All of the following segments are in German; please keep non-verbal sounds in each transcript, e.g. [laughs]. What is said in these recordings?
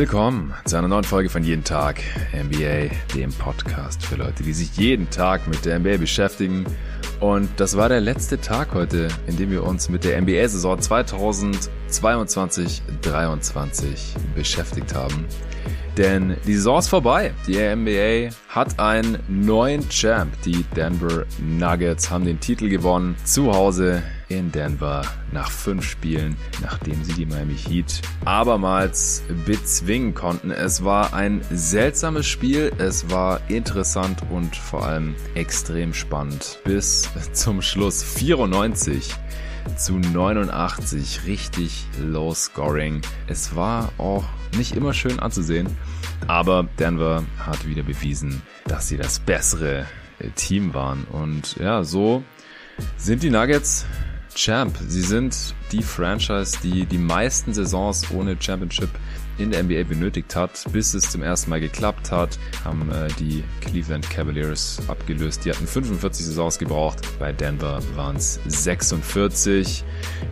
Willkommen zu einer neuen Folge von Jeden Tag NBA, dem Podcast für Leute, die sich jeden Tag mit der NBA beschäftigen. Und das war der letzte Tag heute, in dem wir uns mit der NBA-Saison 2022-23 beschäftigt haben. Denn die Saison ist vorbei. Die NBA hat einen neuen Champ. Die Denver Nuggets haben den Titel gewonnen. Zu Hause in Denver nach fünf Spielen, nachdem sie die Miami Heat abermals bezwingen konnten. Es war ein seltsames Spiel. Es war interessant und vor allem extrem spannend. Bis zum Schluss 94 zu 89. Richtig low scoring. Es war auch nicht immer schön anzusehen, aber Denver hat wieder bewiesen, dass sie das bessere Team waren. Und ja, so sind die Nuggets Champ. Sie sind die Franchise, die die meisten Saisons ohne Championship in der NBA benötigt hat, bis es zum ersten Mal geklappt hat, haben äh, die Cleveland Cavaliers abgelöst. Die hatten 45 Saisons gebraucht, bei Denver waren es 46.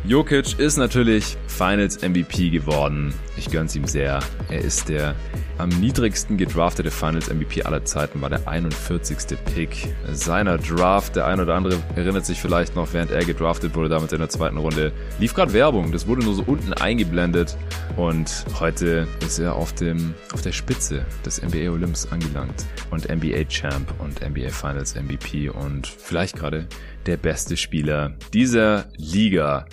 Jokic ist natürlich Finals MVP geworden. Ich gönn's ihm sehr. Er ist der am niedrigsten gedraftete Finals MVP aller Zeiten, war der 41. Pick seiner Draft. Der ein oder andere erinnert sich vielleicht noch, während er gedraftet wurde, damit in der zweiten Runde, lief gerade Werbung. Das wurde nur so unten eingeblendet und heute ist er auf, dem, auf der Spitze des NBA Olymps angelangt und NBA Champ und NBA Finals MVP und vielleicht gerade der beste Spieler dieser Liga.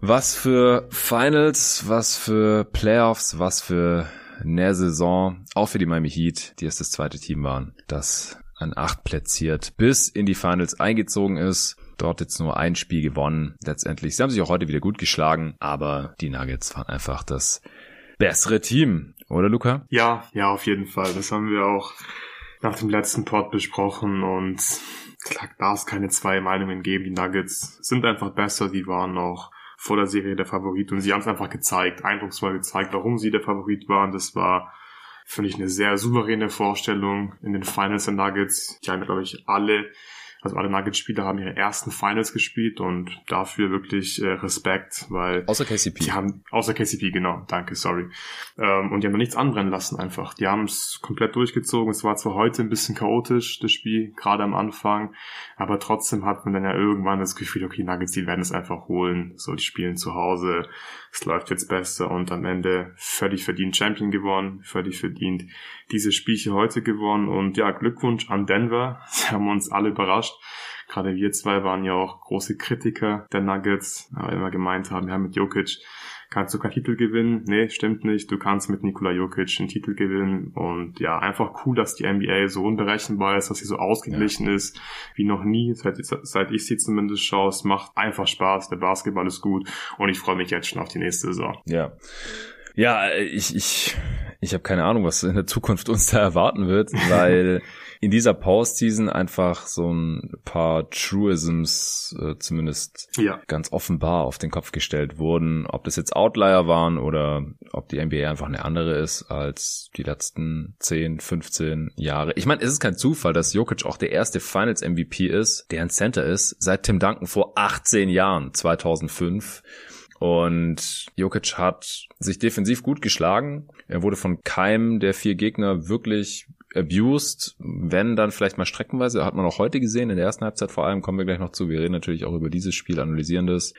Was für Finals, was für Playoffs, was für eine Saison, auch für die Miami Heat, die erst das zweite Team waren, das an acht platziert bis in die Finals eingezogen ist. Dort jetzt nur ein Spiel gewonnen. Letztendlich. Sie haben sich auch heute wieder gut geschlagen, aber die Nuggets waren einfach das bessere Team, oder Luca? Ja, ja, auf jeden Fall. Das haben wir auch nach dem letzten Pod besprochen und klar, da es keine zwei Meinungen geben. Die Nuggets sind einfach besser, die waren auch vor der Serie der Favorit und sie haben es einfach gezeigt, eindrucksvoll gezeigt, warum sie der Favorit waren. Das war, finde ich, eine sehr souveräne Vorstellung in den Finals der Nuggets. Die haben, glaube ich, alle also alle Nuggets-Spieler haben ihre ersten Finals gespielt und dafür wirklich äh, Respekt, weil außer KCP. Die haben außer KCP genau, danke, sorry. Ähm, und die haben noch nichts anbrennen lassen einfach. Die haben es komplett durchgezogen. Es war zwar heute ein bisschen chaotisch das Spiel, gerade am Anfang, aber trotzdem hat man dann ja irgendwann das Gefühl, okay, Nuggets, die werden es einfach holen. So, die spielen zu Hause, es läuft jetzt besser und am Ende völlig verdient Champion gewonnen, völlig verdient diese Spielchen heute gewonnen und ja, Glückwunsch an Denver. [laughs] Sie haben uns alle überrascht. Gerade wir zwei waren ja auch große Kritiker der Nuggets, aber immer gemeint haben, ja, mit Jokic kannst du keinen Titel gewinnen. Nee, stimmt nicht. Du kannst mit Nikola Jokic einen Titel gewinnen. Und ja, einfach cool, dass die NBA so unberechenbar ist, dass sie so ausgeglichen ja. ist, wie noch nie, seit, seit ich sie zumindest schaue. Es macht einfach Spaß. Der Basketball ist gut. Und ich freue mich jetzt schon auf die nächste Saison. Ja. Ja, ich, ich, ich habe keine Ahnung, was in der Zukunft uns da erwarten wird, [laughs] weil in dieser Postseason einfach so ein paar Truisms äh, zumindest ja. ganz offenbar auf den Kopf gestellt wurden. Ob das jetzt Outlier waren oder ob die NBA einfach eine andere ist als die letzten 10, 15 Jahre. Ich meine, es ist kein Zufall, dass Jokic auch der erste Finals MVP ist, der ein Center ist, seit Tim Duncan vor 18 Jahren, 2005. Und Jokic hat sich defensiv gut geschlagen. Er wurde von keinem der vier Gegner wirklich abused, wenn dann vielleicht mal streckenweise, hat man auch heute gesehen, in der ersten Halbzeit vor allem, kommen wir gleich noch zu, wir reden natürlich auch über dieses Spiel, analysieren das,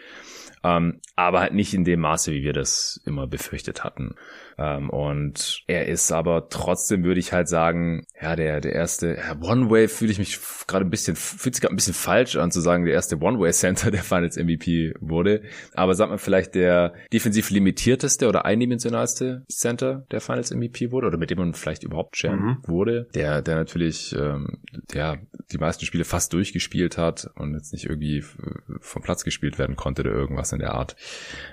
ähm, aber halt nicht in dem Maße, wie wir das immer befürchtet hatten. Ähm, und er ist aber trotzdem, würde ich halt sagen, ja, der, der erste ja, One-Way fühle ich mich gerade ein bisschen, fühlt sich gerade ein bisschen falsch an zu sagen, der erste One-Way-Center [laughs] der Finals MVP wurde. Aber sagt man vielleicht der defensiv limitierteste oder eindimensionalste Center der Finals MVP wurde oder mit dem man vielleicht überhaupt Champ mhm. wurde. Der, der natürlich, ähm, ja, die meisten Spiele fast durchgespielt hat und jetzt nicht irgendwie vom Platz gespielt werden konnte oder irgendwas in der Art.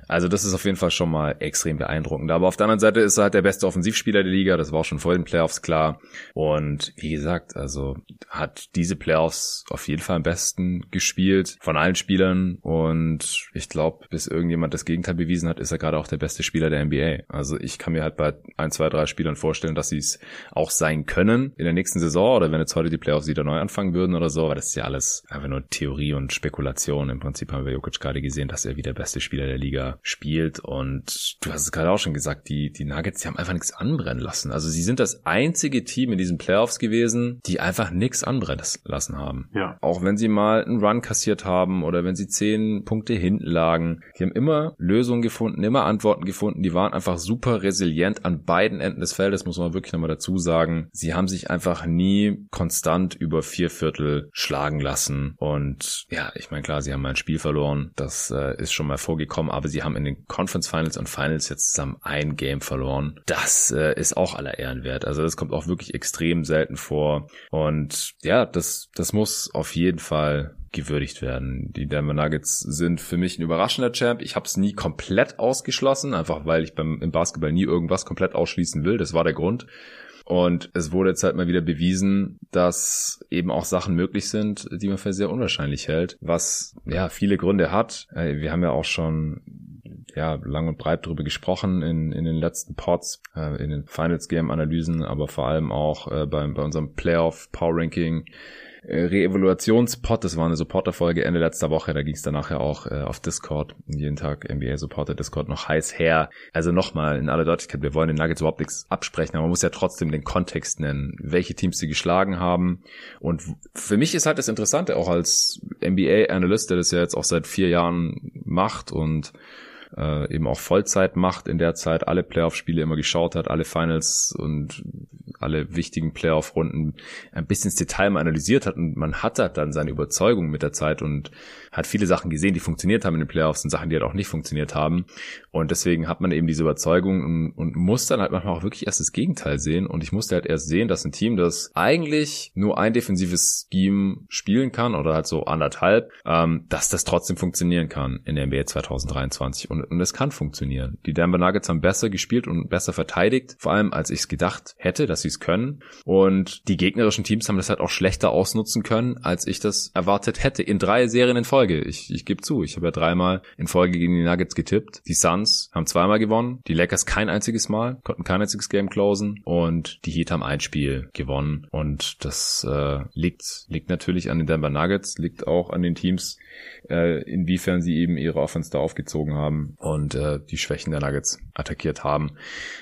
Also das ist auf jeden Fall schon mal extrem beeindruckend. Aber auf der anderen Seite Seite ist er halt der beste Offensivspieler der Liga, das war auch schon vor den Playoffs klar. Und wie gesagt, also hat diese Playoffs auf jeden Fall am besten gespielt von allen Spielern. Und ich glaube, bis irgendjemand das Gegenteil bewiesen hat, ist er gerade auch der beste Spieler der NBA. Also ich kann mir halt bei ein, zwei, drei Spielern vorstellen, dass sie es auch sein können in der nächsten Saison oder wenn jetzt heute die Playoffs wieder neu anfangen würden oder so. Aber das ist ja alles einfach nur Theorie und Spekulation. Im Prinzip haben wir Jokic gerade gesehen, dass er wie der beste Spieler der Liga spielt. Und du hast es gerade auch schon gesagt, die, die Nuggets, die haben einfach nichts anbrennen lassen. Also sie sind das einzige Team in diesen Playoffs gewesen, die einfach nichts anbrennen lassen haben. Ja. Auch wenn sie mal einen Run kassiert haben oder wenn sie zehn Punkte hinten lagen. Die haben immer Lösungen gefunden, immer Antworten gefunden. Die waren einfach super resilient an beiden Enden des Feldes, muss man wirklich nochmal dazu sagen. Sie haben sich einfach nie konstant über vier Viertel schlagen lassen. Und ja, ich meine, klar, sie haben mal ein Spiel verloren. Das äh, ist schon mal vorgekommen, aber sie haben in den Conference Finals und Finals jetzt zusammen ein Game verloren. Das äh, ist auch aller Ehren wert. Also das kommt auch wirklich extrem selten vor. Und ja, das, das muss auf jeden Fall gewürdigt werden. Die Denver Nuggets sind für mich ein überraschender Champ. Ich habe es nie komplett ausgeschlossen, einfach weil ich beim im Basketball nie irgendwas komplett ausschließen will. Das war der Grund. Und es wurde jetzt halt mal wieder bewiesen, dass eben auch Sachen möglich sind, die man für sehr unwahrscheinlich hält, was ja viele Gründe hat. Äh, wir haben ja auch schon ja, lang und breit darüber gesprochen in, in den letzten Pods, äh, in den Finals Game Analysen, aber vor allem auch äh, bei, bei unserem Playoff Power Ranking äh, Re-Evaluationspot, das war eine Supporter-Folge Ende letzter Woche, da ging es dann nachher auch äh, auf Discord, jeden Tag NBA Supporter Discord noch heiß her. Also nochmal in aller Deutlichkeit, wir wollen den Nuggets überhaupt nichts absprechen, aber man muss ja trotzdem den Kontext nennen, welche Teams sie geschlagen haben. Und für mich ist halt das Interessante, auch als NBA-Analyst, der das ja jetzt auch seit vier Jahren macht und äh, eben auch Vollzeit macht in der Zeit, alle Playoff-Spiele immer geschaut hat, alle Finals und alle wichtigen Playoff-Runden ein bisschen ins Detail mal analysiert hat und man hat dann seine Überzeugung mit der Zeit und hat viele Sachen gesehen, die funktioniert haben in den Playoffs und Sachen, die halt auch nicht funktioniert haben. Und deswegen hat man eben diese Überzeugung und, und muss dann halt manchmal auch wirklich erst das Gegenteil sehen. Und ich musste halt erst sehen, dass ein Team, das eigentlich nur ein defensives Scheme spielen kann oder halt so anderthalb, ähm, dass das trotzdem funktionieren kann in der NBA 2023. Und, und es kann funktionieren. Die Denver Nuggets haben besser gespielt und besser verteidigt, vor allem als ich es gedacht hätte, dass sie es können. Und die gegnerischen Teams haben das halt auch schlechter ausnutzen können, als ich das erwartet hätte. In drei Serien in Folge. Ich, ich gebe zu, ich habe ja dreimal in Folge gegen die Nuggets getippt. Die Suns haben zweimal gewonnen, die Lakers kein einziges Mal, konnten kein einziges Game closen und die Heat haben ein Spiel gewonnen. Und das äh, liegt, liegt natürlich an den Denver Nuggets, liegt auch an den Teams, äh, inwiefern sie eben ihre Offense da aufgezogen haben und äh, die Schwächen der Nuggets attackiert haben.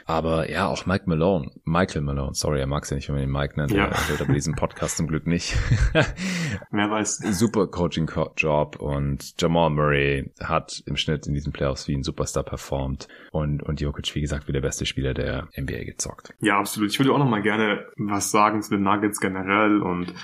Aber ja, auch Mike Malone, Michael Malone, sorry, er mag es ja nicht, wenn man ihn Mike nennt, ja. er hört aber diesen Podcast zum Glück nicht. [laughs] Wer weiß. Super Coaching-Job und Jamal Murray hat im Schnitt in diesen Playoffs wie ein Superstar performt und, und Jokic, wie gesagt, wie der beste Spieler der NBA gezockt. Ja, absolut. Ich würde auch noch mal gerne was sagen zu den Nuggets generell und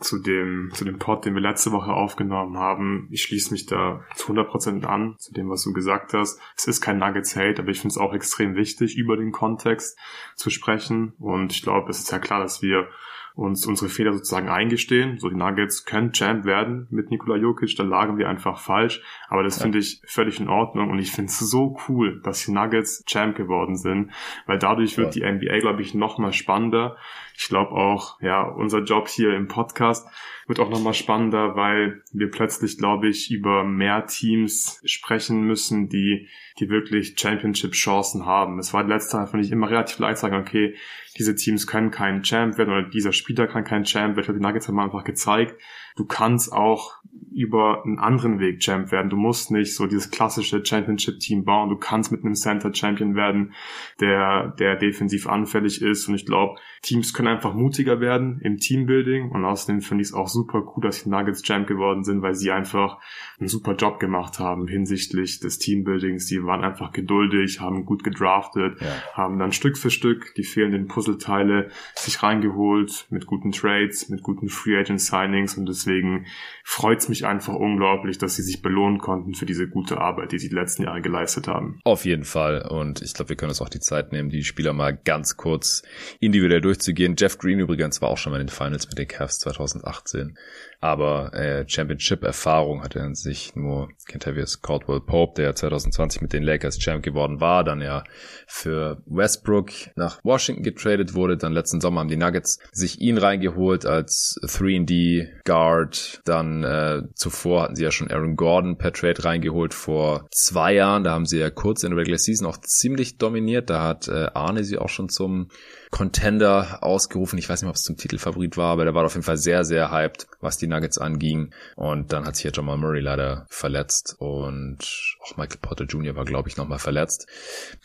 zu dem, zu dem Pod, den wir letzte Woche aufgenommen haben. Ich schließe mich da zu 100% an, zu dem, was du gesagt hast. Es ist kein Nuggets-Hate, aber ich finde es auch extrem wichtig, über den Kontext zu sprechen. Und ich glaube, es ist ja klar, dass wir uns unsere Fehler sozusagen eingestehen. So die Nuggets können Champ werden mit Nikola Jokic, da lagen wir einfach falsch. Aber das ja. finde ich völlig in Ordnung und ich finde es so cool, dass die Nuggets Champ geworden sind, weil dadurch wird ja. die NBA, glaube ich, noch mal spannender. Ich glaube auch, ja, unser Job hier im Podcast wird auch nochmal spannender, weil wir plötzlich, glaube ich, über mehr Teams sprechen müssen, die, die wirklich Championship-Chancen haben. Es war letzte fand ich, immer relativ leicht sagen, okay, diese Teams können kein Champ werden oder dieser Spieler kann kein Champ werden. Die Nuggets haben einfach gezeigt, du kannst auch über einen anderen Weg Champ werden. Du musst nicht so dieses klassische Championship-Team bauen. Du kannst mit einem Center Champion werden, der, der defensiv anfällig ist. Und ich glaube, Teams können einfach mutiger werden im Teambuilding. Und außerdem finde ich es auch super cool, dass die Nuggets Champ geworden sind, weil sie einfach einen super Job gemacht haben hinsichtlich des Teambuildings. Sie waren einfach geduldig, haben gut gedraftet, ja. haben dann Stück für Stück die fehlenden Puzzleteile sich reingeholt mit guten Trades, mit guten Free Agent Signings und deswegen freut es mich einfach unglaublich, dass sie sich belohnen konnten für diese gute Arbeit, die sie die letzten Jahre geleistet haben. Auf jeden Fall und ich glaube, wir können uns auch die Zeit nehmen, die Spieler mal ganz kurz individuell durchzugehen. Jeff Green übrigens war auch schon mal in den Finals mit den Cavs 2018 aber äh, Championship-Erfahrung hat er in sich nur Kentavious Caldwell Pope, der 2020 mit den Lakers Champ geworden war, dann ja für Westbrook nach Washington getradet wurde. Dann letzten Sommer haben die Nuggets sich ihn reingeholt als 3D Guard. Dann äh, zuvor hatten sie ja schon Aaron Gordon per Trade reingeholt vor zwei Jahren. Da haben sie ja kurz in der Regular Season auch ziemlich dominiert. Da hat äh, Arne sie auch schon zum Contender ausgerufen. Ich weiß nicht, ob es zum Titelfavorit war, aber der war auf jeden Fall sehr, sehr hyped, was die Nuggets anging. Und dann hat sich ja Jamal Murray leider verletzt und auch Michael Porter Jr. war, glaube ich, nochmal verletzt.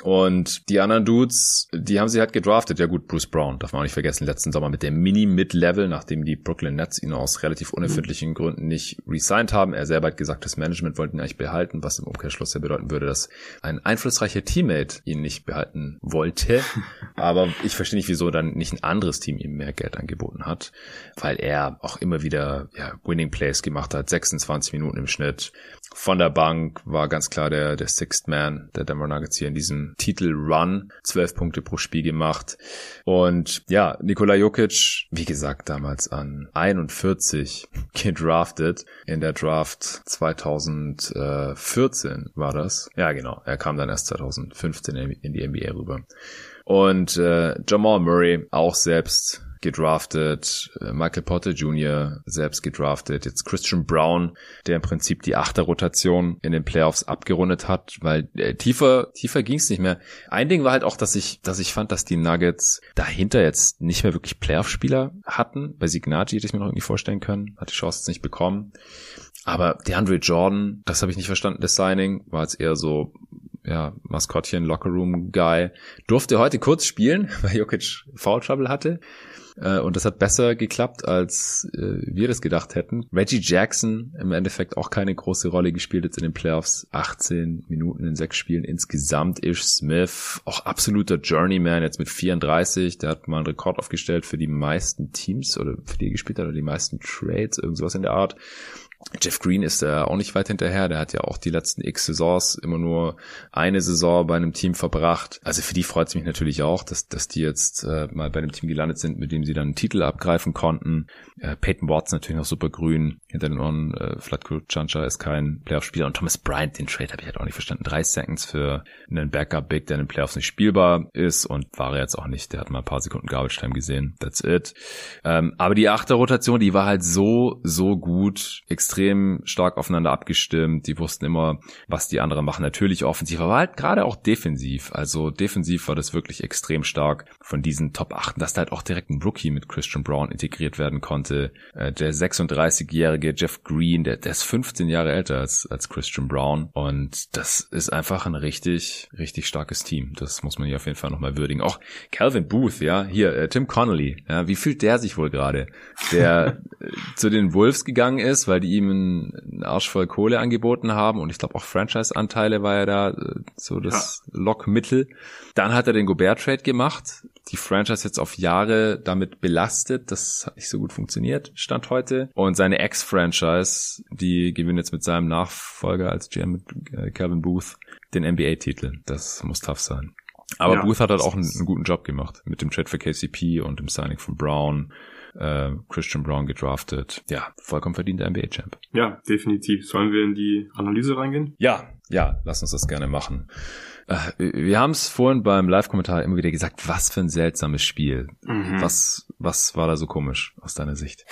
Und die anderen Dudes, die haben sie halt gedraftet. Ja gut, Bruce Brown, darf man auch nicht vergessen, letzten Sommer mit dem Mini-Mid-Level, nachdem die Brooklyn Nets ihn aus relativ unerfindlichen Gründen nicht resigned haben. Er selber hat gesagt, das Management wollte ihn eigentlich behalten, was im Umkehrschluss ja bedeuten würde, dass ein einflussreicher Teammate ihn nicht behalten wollte. [laughs] Aber ich verstehe nicht, wieso dann nicht ein anderes Team ihm mehr Geld angeboten hat, weil er auch immer wieder ja, Winning Plays gemacht hat, 26 Minuten im Schnitt. Von der Bank war ganz klar der, der Sixth Man der Denver Nuggets hier in diesem Titel-Run. 12 Punkte pro Spiel gemacht. Und ja, Nikola Jokic, wie gesagt, damals an 41 [laughs] gedraftet. In der Draft 2014 war das. Ja, genau. Er kam dann erst 2015 in die NBA rüber. Und äh, Jamal Murray auch selbst gedraftet, äh, Michael Potter Jr. selbst gedraftet, jetzt Christian Brown, der im Prinzip die Achterrotation in den Playoffs abgerundet hat, weil äh, tiefer tiefer ging es nicht mehr. Ein Ding war halt auch, dass ich dass ich fand, dass die Nuggets dahinter jetzt nicht mehr wirklich Playoff-Spieler hatten. Bei Signati hätte ich mir noch irgendwie vorstellen können, hat die Chance jetzt nicht bekommen. Aber DeAndre Jordan, das habe ich nicht verstanden, das Signing, war jetzt eher so ja, Maskottchen, Lockerroom-Guy, durfte heute kurz spielen, [laughs] weil Jokic Foul Trouble hatte. Äh, und das hat besser geklappt, als äh, wir das gedacht hätten. Reggie Jackson im Endeffekt auch keine große Rolle gespielt jetzt in den Playoffs. 18 Minuten in sechs Spielen insgesamt. Ish Smith, auch absoluter Journeyman jetzt mit 34. Der hat mal einen Rekord aufgestellt für die meisten Teams oder für die gespielt hat oder die meisten Trades, irgendwas in der Art. Jeff Green ist da auch nicht weit hinterher. Der hat ja auch die letzten x Saisons immer nur eine Saison bei einem Team verbracht. Also für die freut es mich natürlich auch, dass, dass die jetzt äh, mal bei einem Team gelandet sind, mit dem sie dann einen Titel abgreifen konnten. Äh, Peyton Watts natürlich noch super grün hinter den Ohren. Äh, Flatko Chancha ist kein Playoff-Spieler. Und Thomas Bryant, den Trade habe ich halt auch nicht verstanden. Drei Seconds für einen Backup-Big, der in den Playoffs nicht spielbar ist und war er jetzt auch nicht. Der hat mal ein paar Sekunden Garbage Time gesehen. That's it. Ähm, aber die Achterrotation, die war halt so, so gut. Extrem extrem stark aufeinander abgestimmt. Die wussten immer, was die anderen machen. Natürlich offensiv, aber halt gerade auch defensiv. Also defensiv war das wirklich extrem stark von diesen Top 8, dass da halt auch direkt ein Rookie mit Christian Brown integriert werden konnte. Äh, der 36-jährige Jeff Green, der, der ist 15 Jahre älter als, als Christian Brown. Und das ist einfach ein richtig, richtig starkes Team. Das muss man hier auf jeden Fall nochmal würdigen. Auch Calvin Booth, ja, hier, äh, Tim Connolly, ja, wie fühlt der sich wohl gerade? Der äh, zu den Wolves gegangen ist, weil die ihm einen Arsch voll Kohle angeboten haben und ich glaube auch Franchise-Anteile war ja da äh, so das ja. Lockmittel. Dann hat er den Gobert-Trade gemacht, die Franchise jetzt auf Jahre damit belastet. Das hat nicht so gut funktioniert, stand heute. Und seine Ex-Franchise, die gewinnt jetzt mit seinem Nachfolger als GM mit äh, Calvin Booth den NBA-Titel. Das muss tough sein. Aber ja, Booth hat halt auch einen, einen, guten Job gemacht mit dem Trade für KCP und dem Signing von Brown äh, Christian Brown gedraftet. Ja, vollkommen verdienter NBA-Champ. Ja, definitiv. Sollen wir in die Analyse reingehen? Ja, ja, lass uns das gerne machen. Äh, wir haben es vorhin beim Live-Kommentar immer wieder gesagt, was für ein seltsames Spiel. Mhm. Was, was war da so komisch aus deiner Sicht?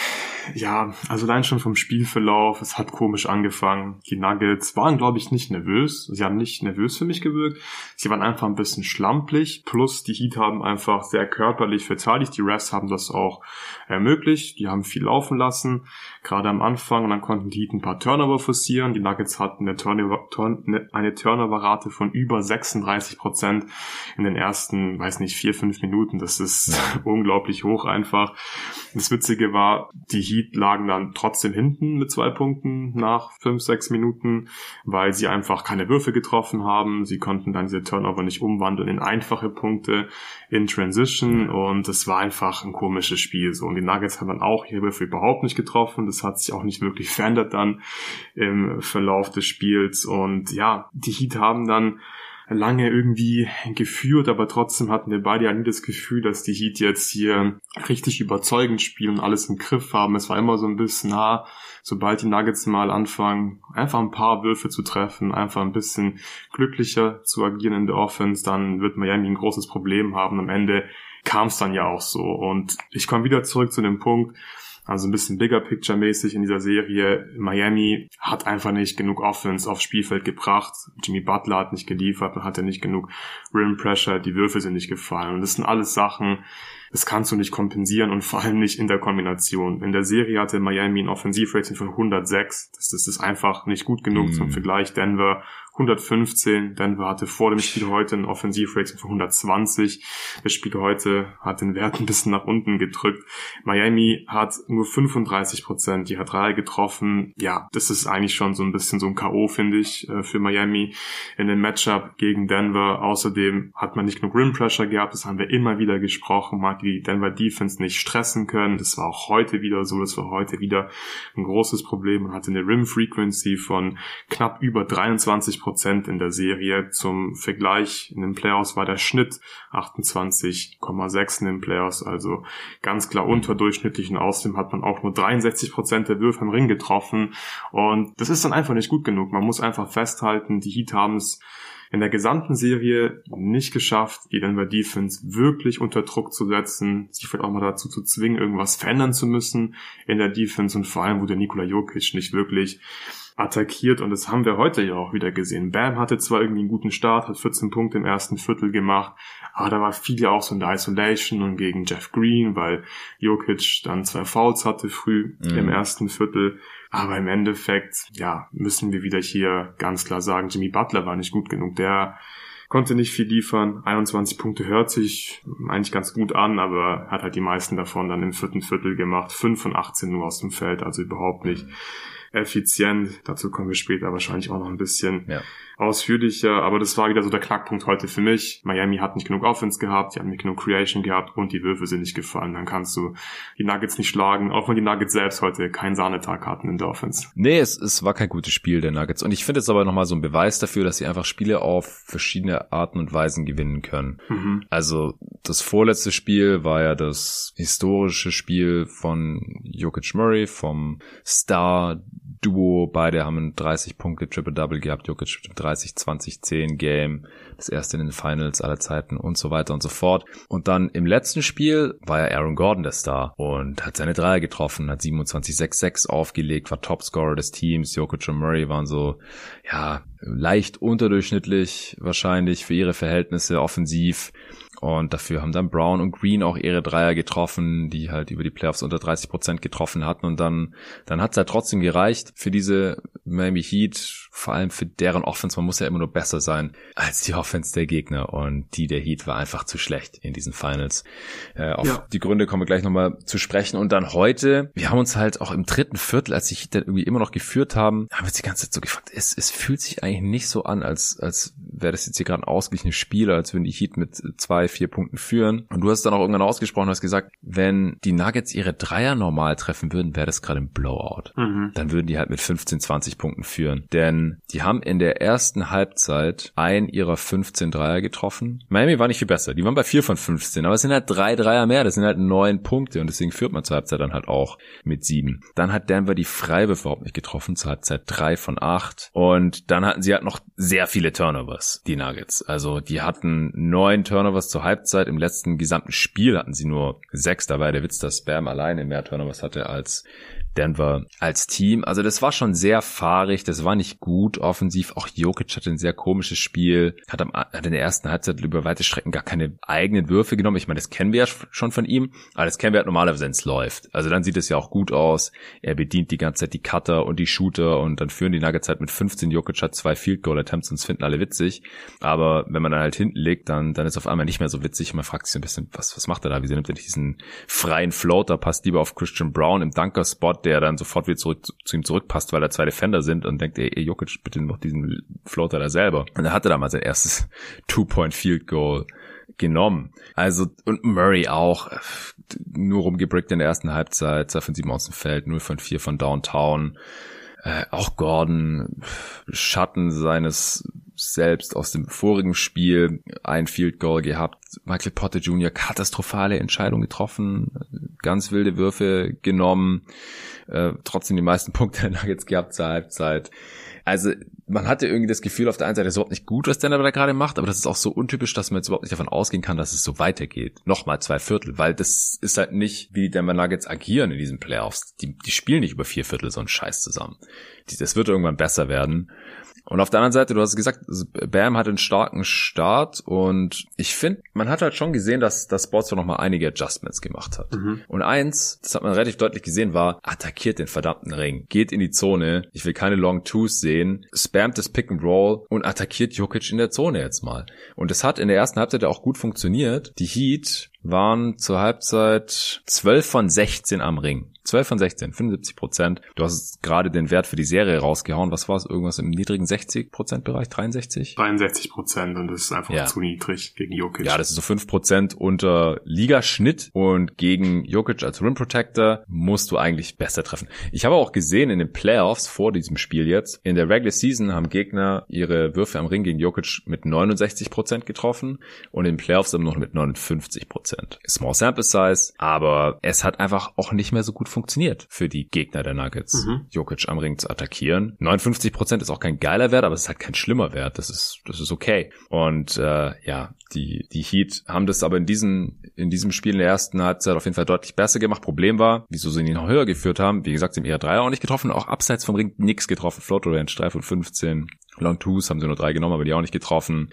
Ja, also allein schon vom Spielverlauf, es hat komisch angefangen. Die Nuggets waren, glaube ich, nicht nervös. Sie haben nicht nervös für mich gewirkt. Sie waren einfach ein bisschen schlamplich. Plus die Heat haben einfach sehr körperlich verteidigt. Die Refs haben das auch ermöglicht. Die haben viel laufen lassen, gerade am Anfang. Und dann konnten die Heat ein paar Turnover forcieren. Die Nuggets hatten eine Turnover-Rate Turnover von über 36 Prozent in den ersten, weiß nicht, vier, fünf Minuten. Das ist ja. [laughs] unglaublich hoch einfach. Das Witzige war, die Heat lagen dann trotzdem hinten mit zwei Punkten nach fünf, sechs Minuten, weil sie einfach keine Würfe getroffen haben. Sie konnten dann diese Turnover nicht umwandeln in einfache Punkte in Transition und es war einfach ein komisches Spiel so. Und die Nuggets haben dann auch ihre Würfe überhaupt nicht getroffen. Das hat sich auch nicht wirklich [laughs] verändert dann im Verlauf des Spiels und ja, die Heat haben dann lange irgendwie geführt, aber trotzdem hatten wir beide ja nie das Gefühl, dass die Heat jetzt hier richtig überzeugend spielen und alles im Griff haben. Es war immer so ein bisschen, na, sobald die Nuggets mal anfangen, einfach ein paar Würfe zu treffen, einfach ein bisschen glücklicher zu agieren in der Offense, dann wird Miami ein großes Problem haben. Am Ende kam es dann ja auch so. Und ich komme wieder zurück zu dem Punkt, also ein bisschen bigger picture mäßig in dieser Serie. Miami hat einfach nicht genug Offense aufs Spielfeld gebracht. Jimmy Butler hat nicht geliefert, man hatte nicht genug Rim Pressure, die Würfe sind nicht gefallen. Und das sind alles Sachen, das kannst du nicht kompensieren und vor allem nicht in der Kombination. In der Serie hatte Miami ein Offensivrating von 106. Das, das ist einfach nicht gut genug mm. zum Vergleich. Denver 115. Denver hatte vor dem Spiel heute ein Offensivrating von 120. Das Spiel heute hat den Wert ein bisschen nach unten gedrückt. Miami hat nur 35 Prozent die hat drei getroffen. Ja, das ist eigentlich schon so ein bisschen so ein K.O., finde ich, äh, für Miami in dem Matchup gegen Denver. Außerdem hat man nicht genug Rim Pressure gehabt. Das haben wir immer wieder gesprochen. Man hat die Denver Defense nicht stressen können. Das war auch heute wieder so. Das war heute wieder ein großes Problem. Man hatte eine Rim Frequency von knapp über 23 Prozent in der Serie. Zum Vergleich, in den Playoffs war der Schnitt 28,6 in den Playoffs, also ganz klar unterdurchschnittlich. Und außerdem hat man auch nur 63 Prozent der Würfe im Ring getroffen. Und das ist dann einfach nicht gut genug. Man muss einfach festhalten, die Heat haben es in der gesamten Serie nicht geschafft, die Denver Defense wirklich unter Druck zu setzen, sich vielleicht auch mal dazu zu zwingen, irgendwas verändern zu müssen in der Defense und vor allem wurde Nikola Jokic nicht wirklich attackiert und das haben wir heute ja auch wieder gesehen. Bam hatte zwar irgendwie einen guten Start, hat 14 Punkte im ersten Viertel gemacht, aber da war viel ja auch so in der Isolation und gegen Jeff Green, weil Jokic dann zwei Fouls hatte früh mhm. im ersten Viertel. Aber im Endeffekt, ja, müssen wir wieder hier ganz klar sagen, Jimmy Butler war nicht gut genug. Der konnte nicht viel liefern. 21 Punkte hört sich eigentlich ganz gut an, aber hat halt die meisten davon dann im vierten Viertel gemacht. 5 von 18 nur aus dem Feld, also überhaupt nicht effizient. Dazu kommen wir später wahrscheinlich auch noch ein bisschen. Ja ausführlicher, aber das war wieder so der Knackpunkt heute für mich. Miami hat nicht genug Offense gehabt, die haben nicht genug Creation gehabt und die Würfe sind nicht gefallen. Dann kannst du die Nuggets nicht schlagen, auch wenn die Nuggets selbst heute keinen Sahnetag hatten in der Offense. Nee, es, es war kein gutes Spiel der Nuggets und ich finde es aber nochmal so ein Beweis dafür, dass sie einfach Spiele auf verschiedene Arten und Weisen gewinnen können. Mhm. Also das vorletzte Spiel war ja das historische Spiel von Jokic Murray, vom Star Duo. Beide haben ein 30 Punkte Triple-Double gehabt. Jokic mit 30, 20, 10 Game. Das erste in den Finals aller Zeiten und so weiter und so fort. Und dann im letzten Spiel war ja Aaron Gordon der Star und hat seine Dreier getroffen, hat 27, 6, 6 aufgelegt, war Topscorer des Teams. Jokic und Murray waren so, ja, leicht unterdurchschnittlich wahrscheinlich für ihre Verhältnisse offensiv. Und dafür haben dann Brown und Green auch ihre Dreier getroffen, die halt über die Playoffs unter 30 Prozent getroffen hatten. Und dann, dann hat es halt trotzdem gereicht für diese Miami Heat vor allem für deren Offense, man muss ja immer nur besser sein als die Offense der Gegner und die der Heat war einfach zu schlecht in diesen Finals. Äh, auf ja. die Gründe kommen wir gleich nochmal zu sprechen und dann heute, wir haben uns halt auch im dritten Viertel, als die Heat dann irgendwie immer noch geführt haben, haben wir uns die ganze Zeit so gefragt, es, es fühlt sich eigentlich nicht so an, als, als wäre das jetzt hier gerade ein ausgeglichenes Spiel, als würden die Heat mit zwei, vier Punkten führen und du hast dann auch irgendwann ausgesprochen, hast gesagt, wenn die Nuggets ihre Dreier normal treffen würden, wäre das gerade ein Blowout. Mhm. Dann würden die halt mit 15, 20 Punkten führen, denn die haben in der ersten Halbzeit ein ihrer 15 Dreier getroffen. Miami war nicht viel besser. Die waren bei 4 von 15, aber es sind halt drei Dreier mehr. Das sind halt neun Punkte und deswegen führt man zur Halbzeit dann halt auch mit sieben. Dann hat Denver die Freiwürfe überhaupt nicht getroffen, zur Halbzeit drei von acht. Und dann hatten sie halt noch sehr viele Turnovers, die Nuggets. Also die hatten neun Turnovers zur Halbzeit. Im letzten gesamten Spiel hatten sie nur sechs. Da war der Witz, dass Spam alleine mehr Turnovers hatte als Denver als Team. Also das war schon sehr fahrig, das war nicht gut offensiv. Auch Jokic hatte ein sehr komisches Spiel, hat, am, hat in der ersten Halbzeit über weite Strecken gar keine eigenen Würfe genommen. Ich meine, das kennen wir ja schon von ihm, aber das kennen wir halt normalerweise, wenn es läuft. Also dann sieht es ja auch gut aus. Er bedient die ganze Zeit die Cutter und die Shooter und dann führen die Nuggets halt mit 15. Jokic hat zwei Field Goal Attempts und das finden alle witzig. Aber wenn man dann halt hinten liegt, dann, dann ist auf einmal nicht mehr so witzig. Man fragt sich ein bisschen, was, was macht er da? Wieso nimmt er diesen freien Floater? Passt lieber auf Christian Brown im Dunker-Spot, der dann sofort wieder zurück zu ihm zurückpasst, weil da zwei Defender sind und denkt, ey, ey Jokic, bitte noch diesen Floater da selber. Und er hatte da mal sein erstes [laughs] Two-Point-Field-Goal genommen. Also, und Murray auch, nur rumgebrickt in der ersten Halbzeit, 2 von 7 aus dem Feld, 0 von 4 von Downtown. Äh, auch Gordon, Schatten seines selbst aus dem vorigen Spiel ein Field Goal gehabt. Michael Potter Jr. katastrophale Entscheidung getroffen, ganz wilde Würfe genommen, äh, trotzdem die meisten [laughs] Punkte der Nuggets gehabt zur Halbzeit. Also man hatte irgendwie das Gefühl auf der einen Seite, das ist überhaupt nicht gut, was Denver da gerade macht, aber das ist auch so untypisch, dass man jetzt überhaupt nicht davon ausgehen kann, dass es so weitergeht. Nochmal zwei Viertel, weil das ist halt nicht, wie die Denver Nuggets agieren in diesen Playoffs. Die, die spielen nicht über vier Viertel so einen Scheiß zusammen. Das wird irgendwann besser werden. Und auf der anderen Seite, du hast gesagt, Bam hat einen starken Start und ich finde, man hat halt schon gesehen, dass das Sports noch mal einige Adjustments gemacht hat. Mhm. Und eins, das hat man relativ deutlich gesehen, war, attackiert den verdammten Ring, geht in die Zone, ich will keine Long Twos sehen, spammt das Pick and Roll und attackiert Jokic in der Zone jetzt mal. Und das hat in der ersten Halbzeit auch gut funktioniert. Die Heat waren zur Halbzeit 12 von 16 am Ring. 12 von 16, 75 Prozent. Du hast gerade den Wert für die Serie rausgehauen. Was war es? Irgendwas im niedrigen 60 Prozent Bereich? 63? 63 Prozent und das ist einfach ja. zu niedrig gegen Jokic. Ja, das ist so 5 Prozent unter Ligaschnitt und gegen Jokic als Rim Protector musst du eigentlich besser treffen. Ich habe auch gesehen in den Playoffs vor diesem Spiel jetzt, in der Regular Season haben Gegner ihre Würfe am Ring gegen Jokic mit 69 Prozent getroffen und in den Playoffs immer noch mit 59 Prozent. Small Sample Size, aber es hat einfach auch nicht mehr so gut funktioniert für die Gegner der Nuggets, mhm. Jokic am Ring zu attackieren. 59 Prozent ist auch kein geiler Wert, aber es ist halt kein schlimmer Wert. Das ist, das ist okay. Und äh, ja, die, die Heat haben das aber in diesem, in diesem Spiel in der ersten Halbzeit auf jeden Fall deutlich besser gemacht. Problem war, wieso sie ihn noch höher geführt haben. Wie gesagt, sie haben ihre Dreier auch nicht getroffen, auch abseits vom Ring nichts getroffen. Floater Range 3 von 15. Long Twos haben sie nur drei genommen, aber die auch nicht getroffen.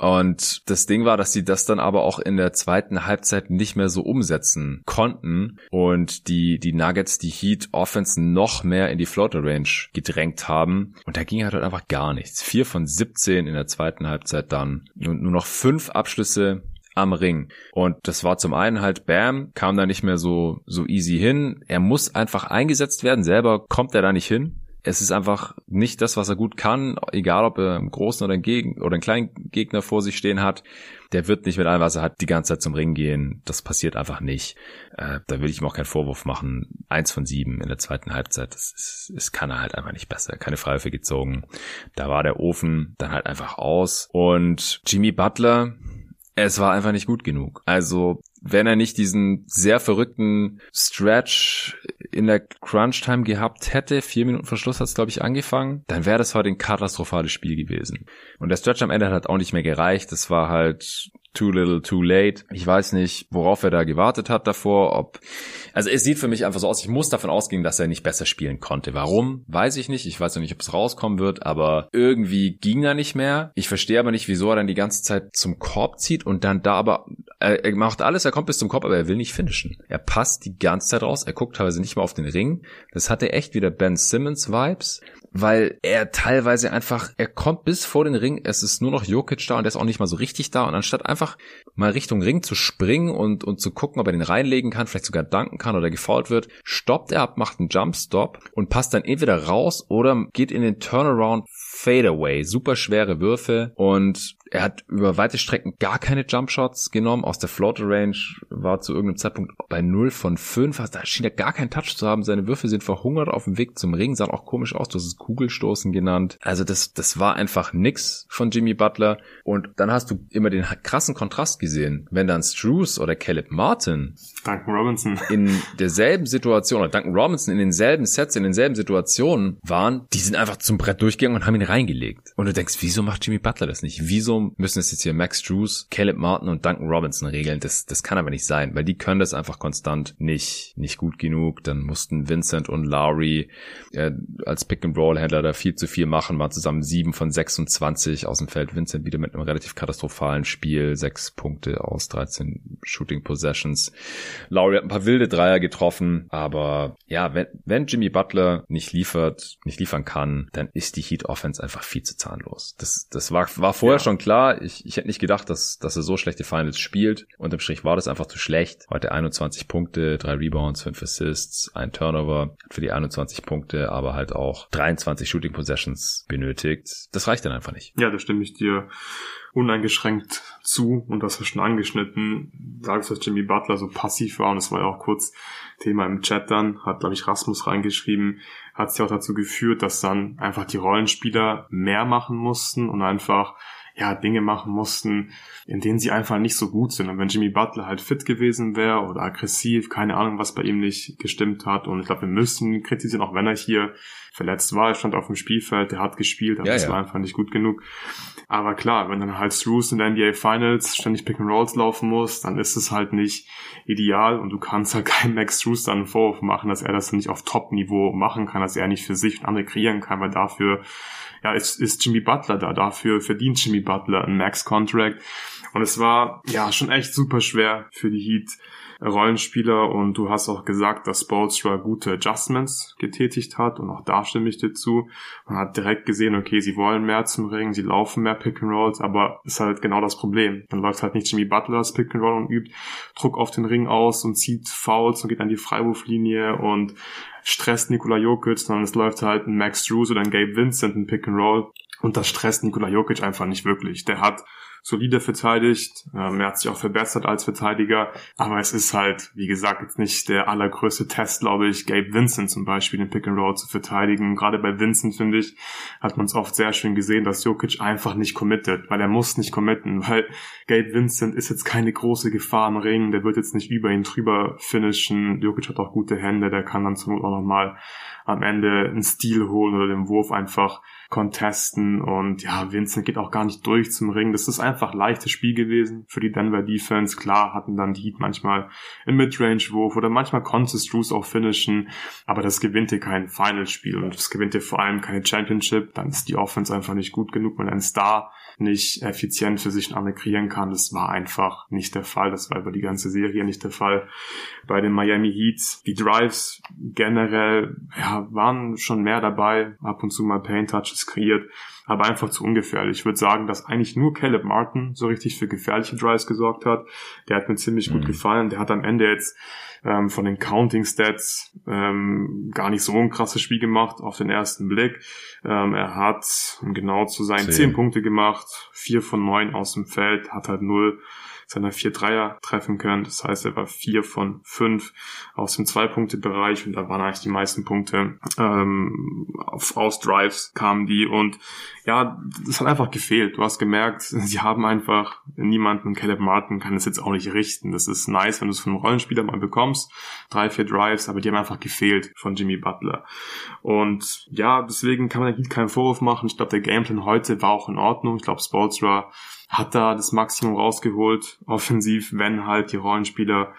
Und das Ding war, dass sie das dann aber auch in der zweiten Halbzeit nicht mehr so umsetzen konnten und die, die Nuggets, die Heat Offense noch mehr in die Floater Range gedrängt haben. Und da ging halt einfach gar nichts. Vier von 17 in der zweiten Halbzeit dann. Und nur noch fünf Abschlüsse am Ring. Und das war zum einen halt Bam, kam da nicht mehr so, so easy hin. Er muss einfach eingesetzt werden. Selber kommt er da nicht hin es ist einfach nicht das, was er gut kann, egal ob er einen großen oder einen, Gegen oder einen kleinen Gegner vor sich stehen hat. Der wird nicht mit allem, was er hat, die ganze Zeit zum Ring gehen. Das passiert einfach nicht. Äh, da will ich ihm auch keinen Vorwurf machen. Eins von sieben in der zweiten Halbzeit, das, ist, das kann er halt einfach nicht besser. Keine Freiwürfe gezogen. Da war der Ofen dann halt einfach aus. Und Jimmy Butler, es war einfach nicht gut genug. Also wenn er nicht diesen sehr verrückten Stretch in der Crunch-Time gehabt hätte, vier Minuten vor Schluss hat es, glaube ich, angefangen, dann wäre das heute ein katastrophales Spiel gewesen. Und der Stretch am Ende hat auch nicht mehr gereicht. Das war halt Too Little, Too Late. Ich weiß nicht, worauf er da gewartet hat davor, ob, also es sieht für mich einfach so aus, ich muss davon ausgehen, dass er nicht besser spielen konnte. Warum? Weiß ich nicht. Ich weiß noch nicht, ob es rauskommen wird, aber irgendwie ging er nicht mehr. Ich verstehe aber nicht, wieso er dann die ganze Zeit zum Korb zieht und dann da aber, er, er macht alles, er kommt bis zum Korb, aber er will nicht finishen. Er passt die ganze Zeit raus, er guckt teilweise nicht mal auf den Ring. Das hatte echt wieder Ben Simmons Vibes weil er teilweise einfach, er kommt bis vor den Ring, es ist nur noch Jokic da und der ist auch nicht mal so richtig da und anstatt einfach mal Richtung Ring zu springen und, und zu gucken, ob er den reinlegen kann, vielleicht sogar danken kann oder gefault wird, stoppt er ab, macht einen Jumpstop und passt dann entweder raus oder geht in den Turnaround Fadeaway, super schwere Würfe und er hat über weite Strecken gar keine Jumpshots genommen. Aus der Floater Range war zu irgendeinem Zeitpunkt bei 0 von 5. Also da schien er gar keinen Touch zu haben. Seine Würfe sind verhungert auf dem Weg zum Ring. Sah auch komisch aus. Du hast es Kugelstoßen genannt. Also das, das war einfach nix von Jimmy Butler. Und dann hast du immer den krassen Kontrast gesehen. Wenn dann Struce oder Caleb Martin Duncan Robinson [laughs] in derselben Situation oder Duncan Robinson in denselben Sets, in denselben Situationen waren, die sind einfach zum Brett durchgegangen und haben ihn reingelegt. Und du denkst, wieso macht Jimmy Butler das nicht? Wieso müssen es jetzt hier Max Drews, Caleb Martin und Duncan Robinson regeln. Das, das kann aber nicht sein, weil die können das einfach konstant nicht, nicht gut genug. Dann mussten Vincent und Lowry äh, als Pick-and-Roll-Händler da viel zu viel machen, waren zusammen sieben von 26 aus dem Feld. Vincent wieder mit einem relativ katastrophalen Spiel, sechs Punkte aus 13 Shooting Possessions. Lowry hat ein paar wilde Dreier getroffen, aber ja, wenn, wenn Jimmy Butler nicht liefert, nicht liefern kann, dann ist die Heat Offense einfach viel zu zahnlos. Das, das war, war vorher ja. schon klar klar, ich, ich hätte nicht gedacht, dass, dass er so schlechte Finals spielt. Unterm Strich war das einfach zu schlecht. Heute 21 Punkte, drei Rebounds, fünf Assists, ein Turnover für die 21 Punkte, aber halt auch 23 Shooting Possessions benötigt. Das reicht dann einfach nicht. Ja, da stimme ich dir uneingeschränkt zu und das hast schon angeschnitten. Sagst, dass Jimmy Butler so passiv war und das war ja auch kurz Thema im Chat dann, hat glaube ich Rasmus reingeschrieben, hat sich auch dazu geführt, dass dann einfach die Rollenspieler mehr machen mussten und einfach ja, Dinge machen mussten, in denen sie einfach nicht so gut sind. Und wenn Jimmy Butler halt fit gewesen wäre oder aggressiv, keine Ahnung, was bei ihm nicht gestimmt hat. Und ich glaube, wir müssen kritisieren, auch wenn er hier verletzt war. Er stand auf dem Spielfeld, der hat gespielt, aber ja, das ja. war einfach nicht gut genug. Aber klar, wenn dann halt Struce in der NBA Finals ständig Pick and Rolls laufen muss, dann ist es halt nicht ideal und du kannst halt [laughs] keinem Max Struce dann einen Vorwurf machen, dass er das nicht auf Top-Niveau machen kann, dass er nicht für sich und andere kreieren kann, weil dafür ja, ist, ist Jimmy Butler da. Dafür verdient Jimmy Butler einen Max-Contract. Und es war ja schon echt super schwer für die Heat, Rollenspieler und du hast auch gesagt, dass Spolstra gute Adjustments getätigt hat und auch da stimme ich dir zu. Man hat direkt gesehen, okay, sie wollen mehr zum Ring, sie laufen mehr Pick and Rolls, aber ist halt genau das Problem. Dann läuft halt nicht Jimmy Butler als Pick and Roll und übt Druck auf den Ring aus und zieht Fouls und geht an die Freiwurflinie und stresst Nikola Jokic, sondern es läuft halt ein Max Drews oder ein Gabe Vincent ein Pick and Roll und das stresst Nikola Jokic einfach nicht wirklich. Der hat solide verteidigt. Ähm, er hat sich auch verbessert als Verteidiger. Aber es ist halt, wie gesagt, jetzt nicht der allergrößte Test, glaube ich, Gabe Vincent zum Beispiel den Pick and Roll zu verteidigen. Gerade bei Vincent, finde ich, hat man es oft sehr schön gesehen, dass Jokic einfach nicht committet, weil er muss nicht committen, weil Gabe Vincent ist jetzt keine große Gefahr im Ring. Der wird jetzt nicht über ihn drüber finishen. Jokic hat auch gute Hände. Der kann dann zum Not auch nochmal am Ende einen Stil holen oder den Wurf einfach contesten und ja, Vincent geht auch gar nicht durch zum Ring. Das ist einfach leichtes Spiel gewesen für die Denver Defense. Klar hatten dann die Heat manchmal einen Midrange-Wurf oder manchmal konnte Struce auch finishen, aber das gewinnt dir kein Finalspiel und das gewinnt dir vor allem keine Championship. Dann ist die Offense einfach nicht gut genug, wenn ein Star nicht effizient für sich kreieren kann. Das war einfach nicht der Fall. Das war über die ganze Serie nicht der Fall. Bei den Miami Heats, die Drives generell, ja, waren schon mehr dabei. Ab und zu mal Paint Touches kreiert, aber einfach zu ungefährlich. Ich würde sagen, dass eigentlich nur Caleb Martin so richtig für gefährliche Drives gesorgt hat. Der hat mir ziemlich mhm. gut gefallen. Der hat am Ende jetzt ähm, von den Counting Stats ähm, gar nicht so ein krasses Spiel gemacht auf den ersten Blick. Ähm, er hat, um genau zu sein, zehn Punkte gemacht, vier von neun aus dem Feld, hat halt null seiner vier Dreier treffen können. Das heißt, er war vier von fünf aus dem Zwei-Punkte-Bereich und da waren eigentlich die meisten Punkte ähm, auf, aus Drives kamen die und ja, das hat einfach gefehlt. Du hast gemerkt, [laughs] sie haben einfach niemanden, Caleb Martin kann es jetzt auch nicht richten. Das ist nice, wenn du es von einem Rollenspieler mal bekommst. Drei, vier Drives, aber die haben einfach gefehlt von Jimmy Butler. Und ja, deswegen kann man da keinen Vorwurf machen. Ich glaube, der Gameplan heute war auch in Ordnung. Ich glaube, Sportsra hat da das Maximum rausgeholt, offensiv, wenn halt die Rollenspieler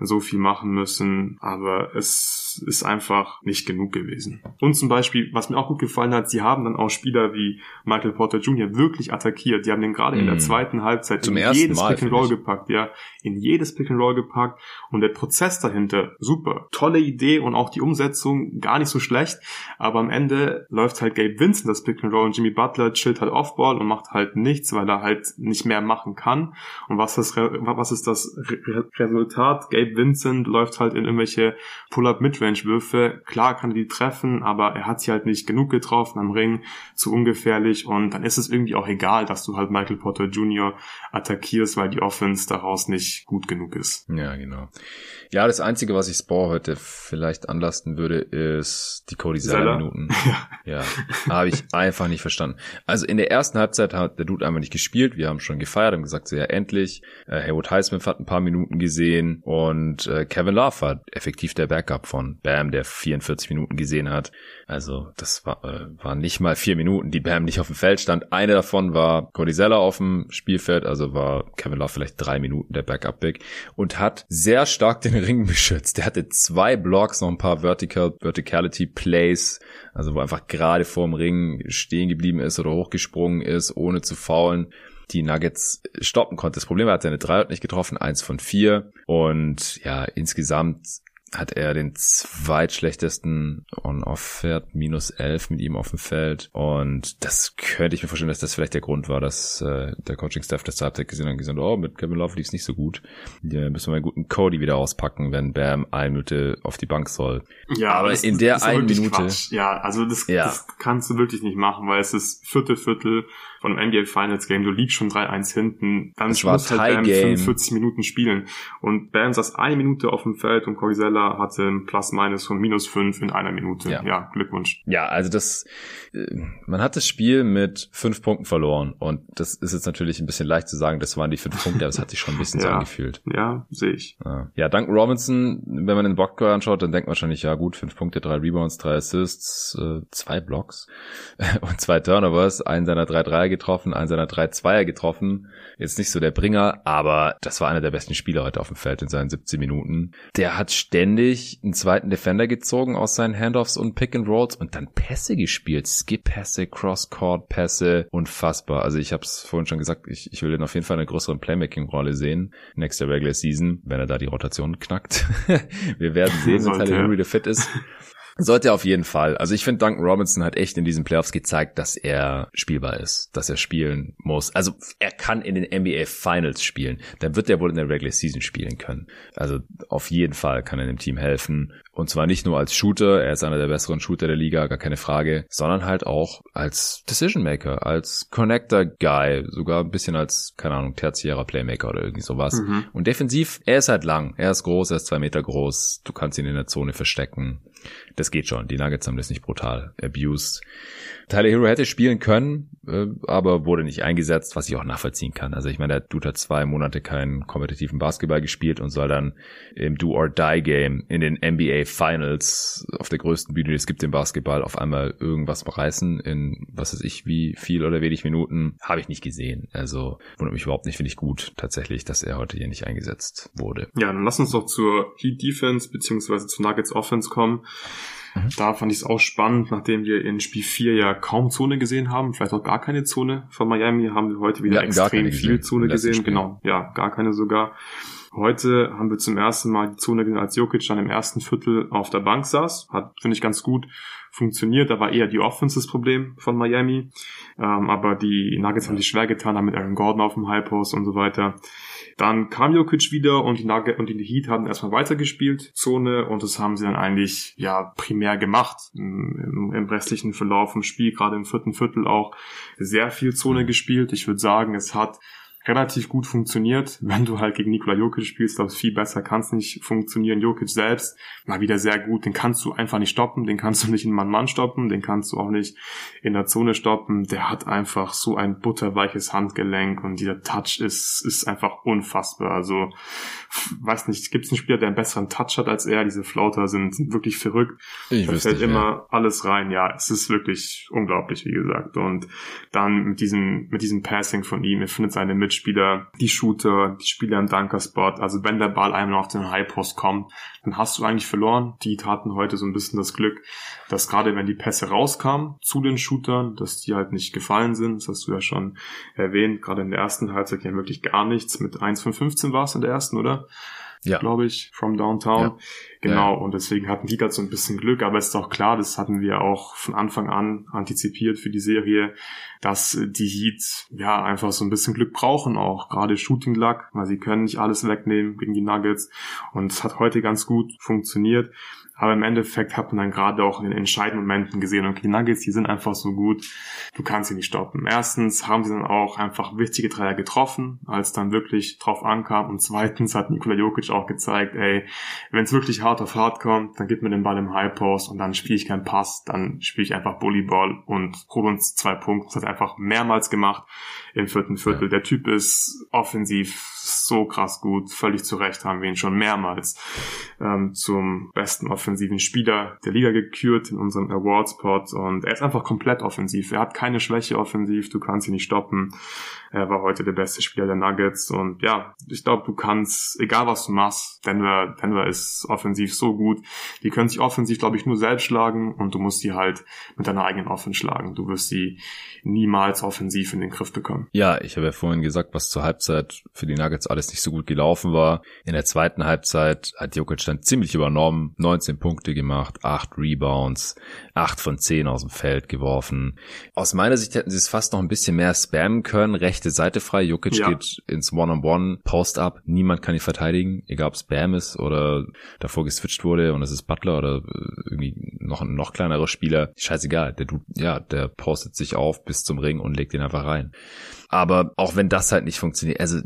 so viel machen müssen. Aber es ist einfach nicht genug gewesen. Und zum Beispiel, was mir auch gut gefallen hat, sie haben dann auch Spieler wie Michael Porter Jr. wirklich attackiert. Die haben den gerade mm. in der mhm. zweiten Halbzeit Zum in jedes Mal, Pick and Roll gepackt, ja, in jedes Pick and Roll gepackt. Und der Prozess dahinter, super. Tolle Idee und auch die Umsetzung gar nicht so schlecht. Aber am Ende läuft halt Gabe Vincent das Pick and Roll und Jimmy Butler chillt halt Offball und macht halt nichts, weil er halt nicht mehr machen kann. Und was ist, was ist das Resultat? Gabe Vincent läuft halt in irgendwelche Pull-Up-Midrange-Würfe. Klar kann er die treffen, aber er hat sie halt nicht genug getroffen am Ring, zu ungefährlich und dann ist es irgendwie auch egal, dass du halt Michael Potter Jr. attackierst, weil die Offense daraus nicht gut genug ist. Ja, genau. Ja, das Einzige, was ich Spore heute vielleicht anlasten würde, ist die Cody Zeller Minuten. [laughs] Ja, ja habe ich einfach nicht verstanden. Also in der ersten Halbzeit hat der Dude einfach nicht gespielt. Wir haben schon gefeiert, haben gesagt, so ja, endlich. Äh, Haywood Highsmith hat ein paar Minuten gesehen und äh, Kevin Love war effektiv der Backup von Bam, der 44 Minuten gesehen hat. Also das war, äh, waren nicht mal vier Minuten, die Bam nicht auf dem Feld stand. Eine davon war Cody Zeller auf dem Spielfeld, also war Kevin Love vielleicht drei Minuten der Backup-Big und hat sehr stark den Ring [laughs] beschützt. Der hatte zwei Blocks, noch ein paar Vertical, Verticality Plays, also wo einfach gerade vorm Ring stehen geblieben ist oder hochgesprungen ist, ohne zu faulen die Nuggets stoppen konnte. Das Problem war, er hat seine Dreier nicht getroffen, eins von vier. Und ja, insgesamt hat er den zweitschlechtesten On-Off-Wert, minus 11 mit ihm auf dem Feld. Und das könnte ich mir vorstellen, dass das vielleicht der Grund war, dass äh, der Coaching-Staff das zur Halbzeit gesehen hat und gesagt, oh, mit Kevin Love lief es nicht so gut. Hier müssen wir mal einen guten Cody wieder auspacken, wenn Bam eine Minute auf die Bank soll. Ja, aber das, in der einen Minute. Quatsch. Ja, also das, ja. das kannst du wirklich nicht machen, weil es ist Viertel, Viertel von einem NBA Finals Game, du liegst schon 3-1 hinten, dann das muss halt Bam 45 Minuten spielen. Und Bam saß eine Minute auf dem Feld und Corizella Spieler hatte ein Plus-Minus von minus fünf in einer Minute. Ja. ja, Glückwunsch. Ja, also das, äh, man hat das Spiel mit fünf Punkten verloren und das ist jetzt natürlich ein bisschen leicht zu sagen, das waren die fünf Punkte, aber es hat sich schon ein bisschen [laughs] ja. so angefühlt. Ja, sehe ich. Ja. dank Robinson, wenn man den Boxscore anschaut, dann denkt man wahrscheinlich, ja gut, fünf Punkte, drei Rebounds, drei Assists, äh, zwei Blocks [laughs] und zwei Turnovers, einen seiner drei Dreier getroffen, einen seiner drei Zweier getroffen. Jetzt nicht so der Bringer, aber das war einer der besten Spieler heute auf dem Feld in seinen 17 Minuten. Der hat ständig einen zweiten Defender gezogen aus seinen Handoffs und Pick and Rolls und dann Pässe gespielt. Skip-Pässe, Cross-Court-Pässe, unfassbar. Also ich habe es vorhin schon gesagt, ich, ich will den auf jeden Fall eine größere Playmaking-Rolle sehen. Next Regular Season, wenn er da die Rotation knackt. [laughs] Wir werden sehen, wenn Tyler Henry der fit ist. Sollte er auf jeden Fall. Also ich finde, Duncan Robinson hat echt in diesen Playoffs gezeigt, dass er spielbar ist, dass er spielen muss. Also er kann in den NBA Finals spielen. Dann wird er wohl in der Regular Season spielen können. Also auf jeden Fall kann er dem Team helfen. Und zwar nicht nur als Shooter, er ist einer der besseren Shooter der Liga, gar keine Frage, sondern halt auch als Decision Maker, als Connector Guy, sogar ein bisschen als, keine Ahnung, tertiärer Playmaker oder irgendwie sowas. Mhm. Und defensiv, er ist halt lang, er ist groß, er ist zwei Meter groß, du kannst ihn in der Zone verstecken. Das geht schon. Die Nuggets haben das nicht brutal abused. Tyler Hero hätte spielen können, äh, aber wurde nicht eingesetzt, was ich auch nachvollziehen kann. Also ich meine, der Dude hat zwei Monate keinen kompetitiven Basketball gespielt und soll dann im Do-or-Die-Game in den NBA Finals auf der größten Bühne, die es gibt im Basketball, auf einmal irgendwas reißen in, was weiß ich, wie viel oder wenig Minuten, habe ich nicht gesehen. Also wundert mich überhaupt nicht, finde ich gut tatsächlich, dass er heute hier nicht eingesetzt wurde. Ja, dann lass uns doch zur Heat Defense beziehungsweise zur Nuggets Offense kommen. Mhm. Da fand ich es auch spannend, nachdem wir in Spiel 4 ja kaum Zone gesehen haben, vielleicht auch gar keine Zone von Miami, haben wir heute wieder extrem viel Zone gesehen. Genau, ja, gar keine sogar. Heute haben wir zum ersten Mal die Zone gesehen, als Jokic dann im ersten Viertel auf der Bank saß. Hat, finde ich, ganz gut funktioniert. Da war eher die Offense das Problem von Miami. Ähm, aber die Nuggets haben sich schwer getan, haben mit Aaron Gordon auf dem High Post und so weiter. Dann kam Jokic wieder und die Nugget und die Heat haben erstmal weitergespielt, Zone, und das haben sie dann eigentlich ja primär gemacht im, im restlichen Verlauf vom Spiel, gerade im vierten Viertel auch sehr viel Zone gespielt. Ich würde sagen, es hat relativ gut funktioniert. Wenn du halt gegen Nikola Jokic spielst, ich, viel besser kann es nicht funktionieren. Jokic selbst war wieder sehr gut. Den kannst du einfach nicht stoppen. Den kannst du nicht in Mann-Mann stoppen. Den kannst du auch nicht in der Zone stoppen. Der hat einfach so ein butterweiches Handgelenk und dieser Touch ist, ist einfach unfassbar. Also, weiß nicht, gibt es einen Spieler, der einen besseren Touch hat als er? Diese Flauter sind, sind wirklich verrückt. Ich da fällt immer ja. alles rein. Ja, es ist wirklich unglaublich, wie gesagt. Und dann mit diesem, mit diesem Passing von ihm, er findet seine Mitspieler Mitspieler, die Shooter, die Spieler im Dunkerspot. Also wenn der Ball einmal auf den High Post kommt, dann hast du eigentlich verloren. Die hatten heute so ein bisschen das Glück, dass gerade wenn die Pässe rauskamen zu den Shootern, dass die halt nicht gefallen sind. Das hast du ja schon erwähnt. Gerade in der ersten Halbzeit ja wirklich gar nichts. Mit 1 von 15 war es in der ersten, oder? ja. glaube ich, from Downtown. Ja. Genau, ja. und deswegen hatten die da so ein bisschen Glück, aber es ist auch klar, das hatten wir auch von Anfang an antizipiert für die Serie, dass die Heat ja einfach so ein bisschen Glück brauchen auch, gerade Shooting Luck, weil sie können nicht alles wegnehmen gegen die Nuggets und es hat heute ganz gut funktioniert. Aber im Endeffekt hat man dann gerade auch in den entscheidenden Momenten gesehen, okay, die Nuggets, die sind einfach so gut, du kannst sie nicht stoppen. Erstens haben sie dann auch einfach wichtige Dreier getroffen, als dann wirklich drauf ankam. Und zweitens hat Nikola Jokic auch gezeigt, ey, wenn es wirklich hart auf hart kommt, dann gib mir den Ball im High Post und dann spiele ich keinen Pass, dann spiele ich einfach Bullyball und hol uns zwei Punkte. Das hat er einfach mehrmals gemacht im vierten Viertel. Der Typ ist offensiv so krass gut, völlig zu Recht haben wir ihn schon mehrmals ähm, zum besten offensiven Spieler der Liga gekürt in unserem Awards-Pod und er ist einfach komplett offensiv. Er hat keine Schwäche offensiv, du kannst ihn nicht stoppen. Er war heute der beste Spieler der Nuggets und ja, ich glaube, du kannst, egal was du machst, Denver, Denver ist offensiv so gut. Die können sich offensiv, glaube ich, nur selbst schlagen und du musst sie halt mit deiner eigenen Offense schlagen. Du wirst sie niemals offensiv in den Griff bekommen. Ja, ich habe ja vorhin gesagt, was zur Halbzeit für die Nuggets alles nicht so gut gelaufen war. In der zweiten Halbzeit hat Jokic dann ziemlich übernommen, 19 15 Punkte gemacht, 8 Rebounds, 8 von 10 aus dem Feld geworfen. Aus meiner Sicht hätten sie es fast noch ein bisschen mehr spammen können. Rechte Seite frei, Jokic ja. geht ins One-on-One, Post-Up, niemand kann ihn verteidigen, egal ob Spam ist oder davor geswitcht wurde und es ist Butler oder irgendwie noch ein noch kleinerer Spieler. Scheißegal, der Dude, ja, der postet sich auf bis zum Ring und legt ihn einfach rein. Aber auch wenn das halt nicht funktioniert, also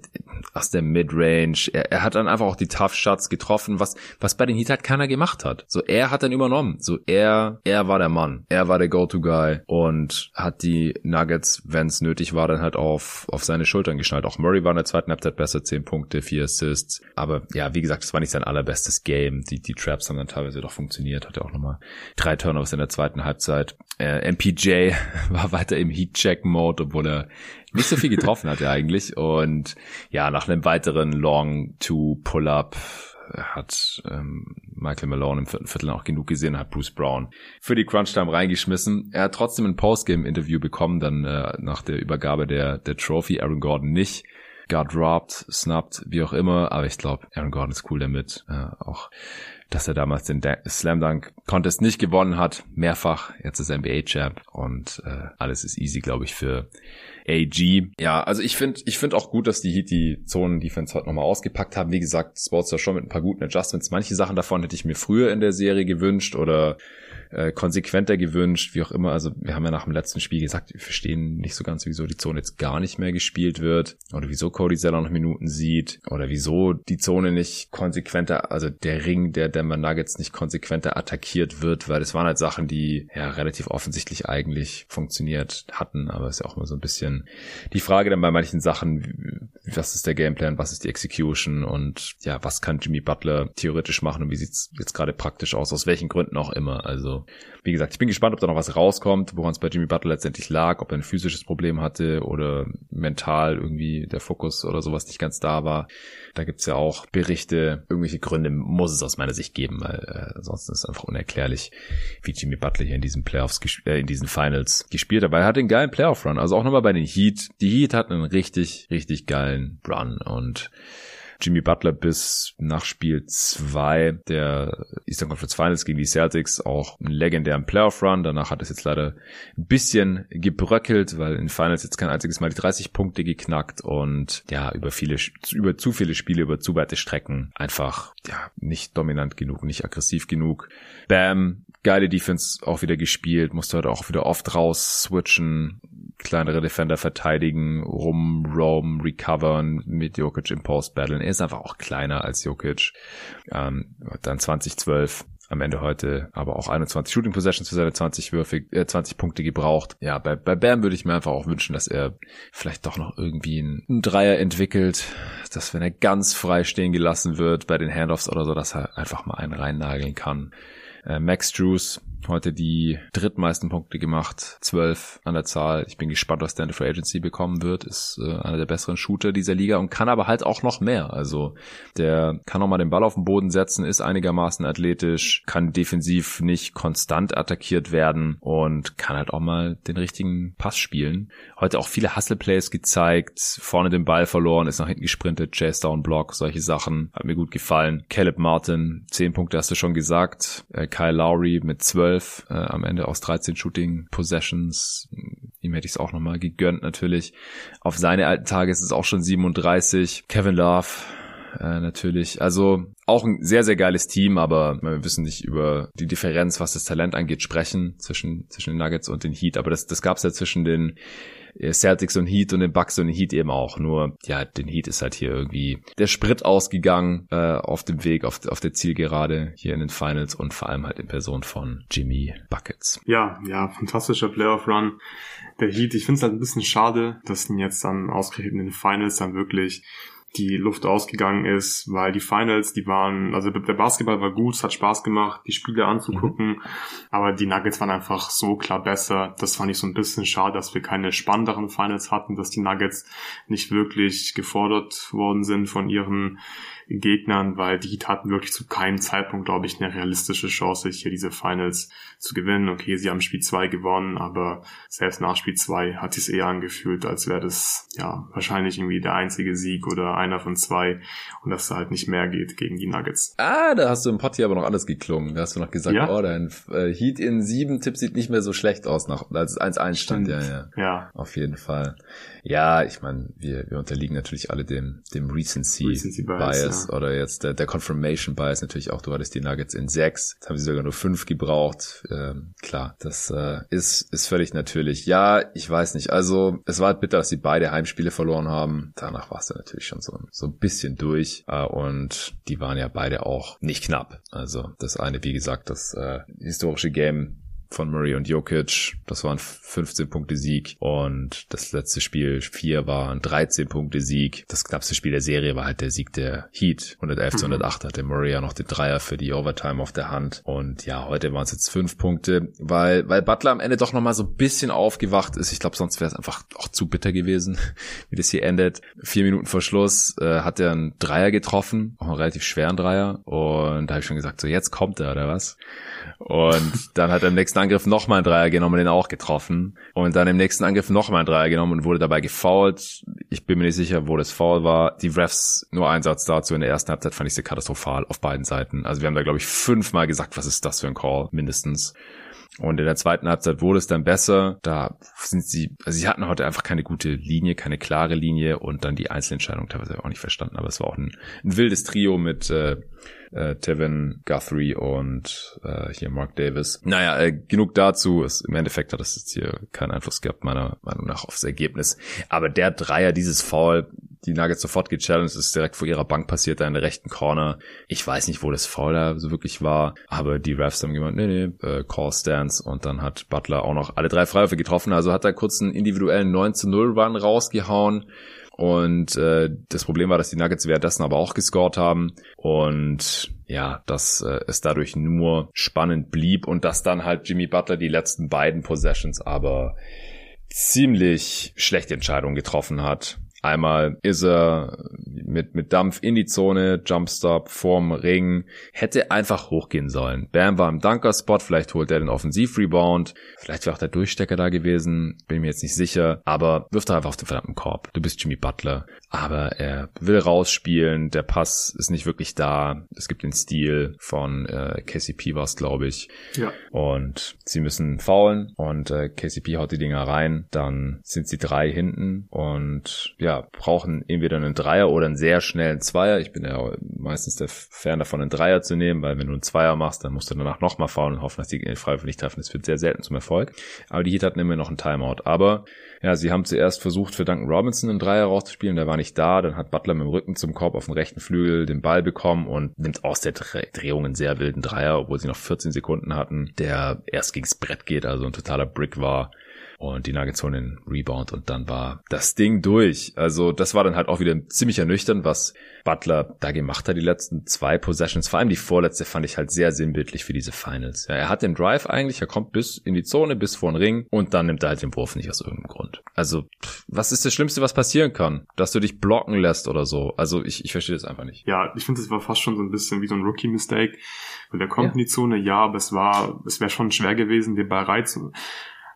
aus der Midrange, er, er hat dann einfach auch die Tough Shots getroffen, was, was bei den Heat halt keiner gemacht hat. So, er hat dann übernommen. So, er, er war der Mann. Er war der Go-To-Guy und hat die Nuggets, wenn es nötig war, dann halt auf, auf seine Schultern geschnallt. Auch Murray war in der zweiten Halbzeit besser, 10 Punkte, 4 Assists. Aber ja, wie gesagt, es war nicht sein allerbestes Game. Die, die Traps haben dann teilweise doch funktioniert. Hat er auch nochmal drei Turnovers in der zweiten Halbzeit. Äh, MPJ [laughs] war weiter im Heat-Check-Mode, obwohl er nicht so viel getroffen hat er eigentlich. Und ja, nach einem weiteren Long-to-Pull-Up hat ähm, Michael Malone im vierten Viertel auch genug gesehen, hat Bruce Brown für die Crunch-Time reingeschmissen. Er hat trotzdem ein Postgame-Interview bekommen, dann äh, nach der Übergabe der, der Trophy. Aaron Gordon nicht. Got dropped, snapped, wie auch immer. Aber ich glaube, Aaron Gordon ist cool damit. Äh, auch dass er damals den Slam Dunk Contest nicht gewonnen hat, mehrfach. Jetzt ist er NBA Champ und äh, alles ist easy, glaube ich, für AG. Ja, also ich finde ich finde auch gut, dass die Heat die Zonen-Defense heute nochmal ausgepackt haben. Wie gesagt, Sports ja schon mit ein paar guten Adjustments. Manche Sachen davon hätte ich mir früher in der Serie gewünscht oder äh, konsequenter gewünscht, wie auch immer. Also wir haben ja nach dem letzten Spiel gesagt, wir verstehen nicht so ganz, wieso die Zone jetzt gar nicht mehr gespielt wird oder wieso Cody Zeller noch Minuten sieht oder wieso die Zone nicht konsequenter, also der Ring der Denver Nuggets nicht konsequenter attackiert wird, weil das waren halt Sachen, die ja relativ offensichtlich eigentlich funktioniert hatten, aber es ist ja auch immer so ein bisschen die Frage dann bei manchen Sachen, was ist der Gameplan, was ist die Execution und ja, was kann Jimmy Butler theoretisch machen und wie sieht's jetzt gerade praktisch aus, aus welchen Gründen auch immer. Also wie gesagt, ich bin gespannt, ob da noch was rauskommt, woran es bei Jimmy Butler letztendlich lag, ob er ein physisches Problem hatte oder mental irgendwie der Fokus oder sowas nicht ganz da war. Da gibt's ja auch Berichte, irgendwelche Gründe muss es aus meiner Sicht geben, weil äh, ansonsten ist es einfach unerklärlich, wie Jimmy Butler hier in diesen Playoffs, äh, in diesen Finals gespielt hat. Aber er hat einen geilen Playoff-Run. Also auch nochmal bei den Heat. Die Heat hatten einen richtig, richtig geilen Run und Jimmy Butler bis nach Spiel 2 der Eastern Conference Finals gegen die Celtics auch einen legendären Playoff-Run. Danach hat es jetzt leider ein bisschen gebröckelt, weil in Finals jetzt kein einziges Mal die 30 Punkte geknackt und ja, über viele, über zu viele Spiele, über zu weite Strecken einfach, ja, nicht dominant genug, nicht aggressiv genug. Bam, geile Defense auch wieder gespielt, musste heute auch wieder oft raus switchen, kleinere Defender verteidigen, rum, roam, recovern, mit Jokic im Post battlen. Er ist einfach auch kleiner als Jokic. Ähm, dann 2012 am Ende heute aber auch 21 Shooting Possessions für seine 20 Würfe, äh, 20 Punkte gebraucht. Ja, bei, bei Bam würde ich mir einfach auch wünschen, dass er vielleicht doch noch irgendwie einen, Dreier entwickelt, dass wenn er ganz frei stehen gelassen wird bei den Handoffs oder so, dass er einfach mal einen reinnageln kann. Äh, Max Drews heute die drittmeisten Punkte gemacht, zwölf an der Zahl. Ich bin gespannt, was der in der Free Agency bekommen wird. Ist äh, einer der besseren Shooter dieser Liga und kann aber halt auch noch mehr. Also der kann auch mal den Ball auf den Boden setzen, ist einigermaßen athletisch, kann defensiv nicht konstant attackiert werden und kann halt auch mal den richtigen Pass spielen. Heute auch viele Hustle Plays gezeigt, vorne den Ball verloren, ist nach hinten gesprintet, Chase Down Block, solche Sachen. Hat mir gut gefallen. Caleb Martin, zehn Punkte hast du schon gesagt. Äh, Kyle Lowry mit zwölf 12 äh, am Ende aus 13 Shooting Possessions. Ihm hätte ich es auch nochmal gegönnt natürlich. Auf seine alten Tage ist es auch schon 37. Kevin Love äh, natürlich. Also auch ein sehr, sehr geiles Team, aber wir wissen nicht über die Differenz, was das Talent angeht, sprechen zwischen, zwischen den Nuggets und den Heat. Aber das, das gab es ja zwischen den äh, Celtics und Heat und den Bucks und den Heat eben auch. Nur, ja, den Heat ist halt hier irgendwie der Sprit ausgegangen äh, auf dem Weg, auf, auf der Zielgerade hier in den Finals und vor allem halt in Person von Jimmy Buckets. Ja, ja, fantastischer Playoff-Run. Der Heat, ich finde es halt ein bisschen schade, dass ihn jetzt dann ausgerechnet in den Finals dann wirklich die Luft ausgegangen ist, weil die Finals, die waren, also der Basketball war gut, es hat Spaß gemacht, die Spiele anzugucken, mhm. aber die Nuggets waren einfach so klar besser. Das fand ich so ein bisschen schade, dass wir keine spannenderen Finals hatten, dass die Nuggets nicht wirklich gefordert worden sind von ihren Gegnern, weil die hatten wirklich zu keinem Zeitpunkt, glaube ich, eine realistische Chance, hier diese Finals zu gewinnen. Okay, sie haben Spiel 2 gewonnen, aber selbst nach Spiel 2 hat es eher angefühlt, als wäre das ja wahrscheinlich irgendwie der einzige Sieg oder einer von zwei und dass da halt nicht mehr geht gegen die Nuggets. Ah, da hast du im hier aber noch alles geklungen. Da hast du noch gesagt, ja? oh, dein äh, Heat in sieben Tipp sieht nicht mehr so schlecht aus, nach, als es 1-1 stand. Ja, ja. Ja. Auf jeden Fall. Ja, ich meine, wir, wir unterliegen natürlich alle dem, dem Recency, Recency Bias, Bias ja. oder jetzt der, der Confirmation Bias natürlich auch. Du hattest die Nuggets in sechs, jetzt haben sie sogar nur fünf gebraucht. Ähm, klar, das äh, ist, ist völlig natürlich. Ja, ich weiß nicht. Also es war halt bitter, dass sie beide Heimspiele verloren haben. Danach war es dann natürlich schon so, so ein bisschen durch. Äh, und die waren ja beide auch nicht knapp. Also das eine, wie gesagt, das äh, historische Game von Murray und Jokic. Das waren 15 Punkte Sieg. Und das letzte Spiel 4 war ein 13 Punkte Sieg. Das knappste Spiel der Serie war halt der Sieg der Heat. 111 zu 108 hatte Murray ja noch den Dreier für die Overtime auf der Hand. Und ja, heute waren es jetzt 5 Punkte, weil, weil Butler am Ende doch nochmal so ein bisschen aufgewacht ist. Ich glaube, sonst wäre es einfach auch zu bitter gewesen, [laughs] wie das hier endet. Vier Minuten vor Schluss äh, hat er einen Dreier getroffen, auch einen relativ schweren Dreier. Und da habe ich schon gesagt, so jetzt kommt er, oder was? Und dann hat er im nächsten Angriff nochmal einen Dreier genommen und den auch getroffen. Und dann im nächsten Angriff nochmal einen Dreier genommen und wurde dabei gefoult. Ich bin mir nicht sicher, wo das Foul war. Die Refs, nur ein dazu. In der ersten Halbzeit fand ich sie katastrophal auf beiden Seiten. Also wir haben da, glaube ich, fünfmal gesagt, was ist das für ein Call, mindestens. Und in der zweiten Halbzeit wurde es dann besser. Da sind sie, also sie hatten heute einfach keine gute Linie, keine klare Linie und dann die Einzelentscheidung teilweise auch nicht verstanden. Aber es war auch ein, ein wildes Trio mit äh, äh, Tevin Guthrie und äh, hier Mark Davis. Naja, äh, genug dazu. Es, Im Endeffekt hat das jetzt hier keinen Einfluss gehabt, meiner Meinung nach, aufs Ergebnis. Aber der Dreier, dieses Foul, die Nuggets sofort gechallenged, ist direkt vor ihrer Bank passiert, da in der rechten Corner. Ich weiß nicht, wo das Foul da so wirklich war, aber die Refs haben gemeint, nee, nee, äh, Call Stance und dann hat Butler auch noch alle drei Freiwürfe getroffen, also hat er kurz einen individuellen 9 zu 0 Run rausgehauen und äh, das Problem war, dass die Nuggets währenddessen aber auch gescored haben. Und ja, dass äh, es dadurch nur spannend blieb und dass dann halt Jimmy Butler die letzten beiden Possessions aber ziemlich schlechte Entscheidungen getroffen hat. Einmal ist er mit, mit Dampf in die Zone, Jumpstop vorm Ring, hätte einfach hochgehen sollen. Bam war im Dunker-Spot, vielleicht holt er den Offensiv-Rebound, vielleicht wäre auch der Durchstecker da gewesen, bin mir jetzt nicht sicher, aber wirft er einfach auf den verdammten Korb. Du bist Jimmy Butler, aber er will rausspielen, der Pass ist nicht wirklich da, es gibt den Stil von äh, KCP war es, glaube ich. Ja. Und sie müssen faulen. Und äh, KCP haut die Dinger rein, dann sind sie drei hinten. Und ja, ja, brauchen entweder einen Dreier oder einen sehr schnellen Zweier. Ich bin ja meistens der Fan davon, einen Dreier zu nehmen, weil wenn du einen Zweier machst, dann musst du danach nochmal fahren und hoffen, dass die Freiwürfe nicht treffen. Das führt sehr selten zum Erfolg. Aber die Heat hatten immer noch einen Timeout. Aber ja, sie haben zuerst versucht, für Duncan Robinson einen Dreier rauszuspielen, der war nicht da. Dann hat Butler mit dem Rücken zum Korb auf dem rechten Flügel den Ball bekommen und nimmt aus der Drehung einen sehr wilden Dreier, obwohl sie noch 14 Sekunden hatten, der erst gegens Brett geht, also ein totaler Brick war und die Nuggets holen den Rebound und dann war das Ding durch. Also das war dann halt auch wieder ziemlich ernüchternd, was Butler da gemacht hat, die letzten zwei Possessions. Vor allem die vorletzte fand ich halt sehr sinnbildlich für diese Finals. Ja, er hat den Drive eigentlich, er kommt bis in die Zone, bis vor den Ring und dann nimmt er halt den Wurf nicht aus irgendeinem Grund. Also was ist das Schlimmste, was passieren kann? Dass du dich blocken lässt oder so. Also ich, ich verstehe das einfach nicht. Ja, ich finde, das war fast schon so ein bisschen wie so ein Rookie-Mistake. Weil der kommt ja. in die Zone, ja, aber es war, es wäre schon schwer gewesen, den Ball reinzunehmen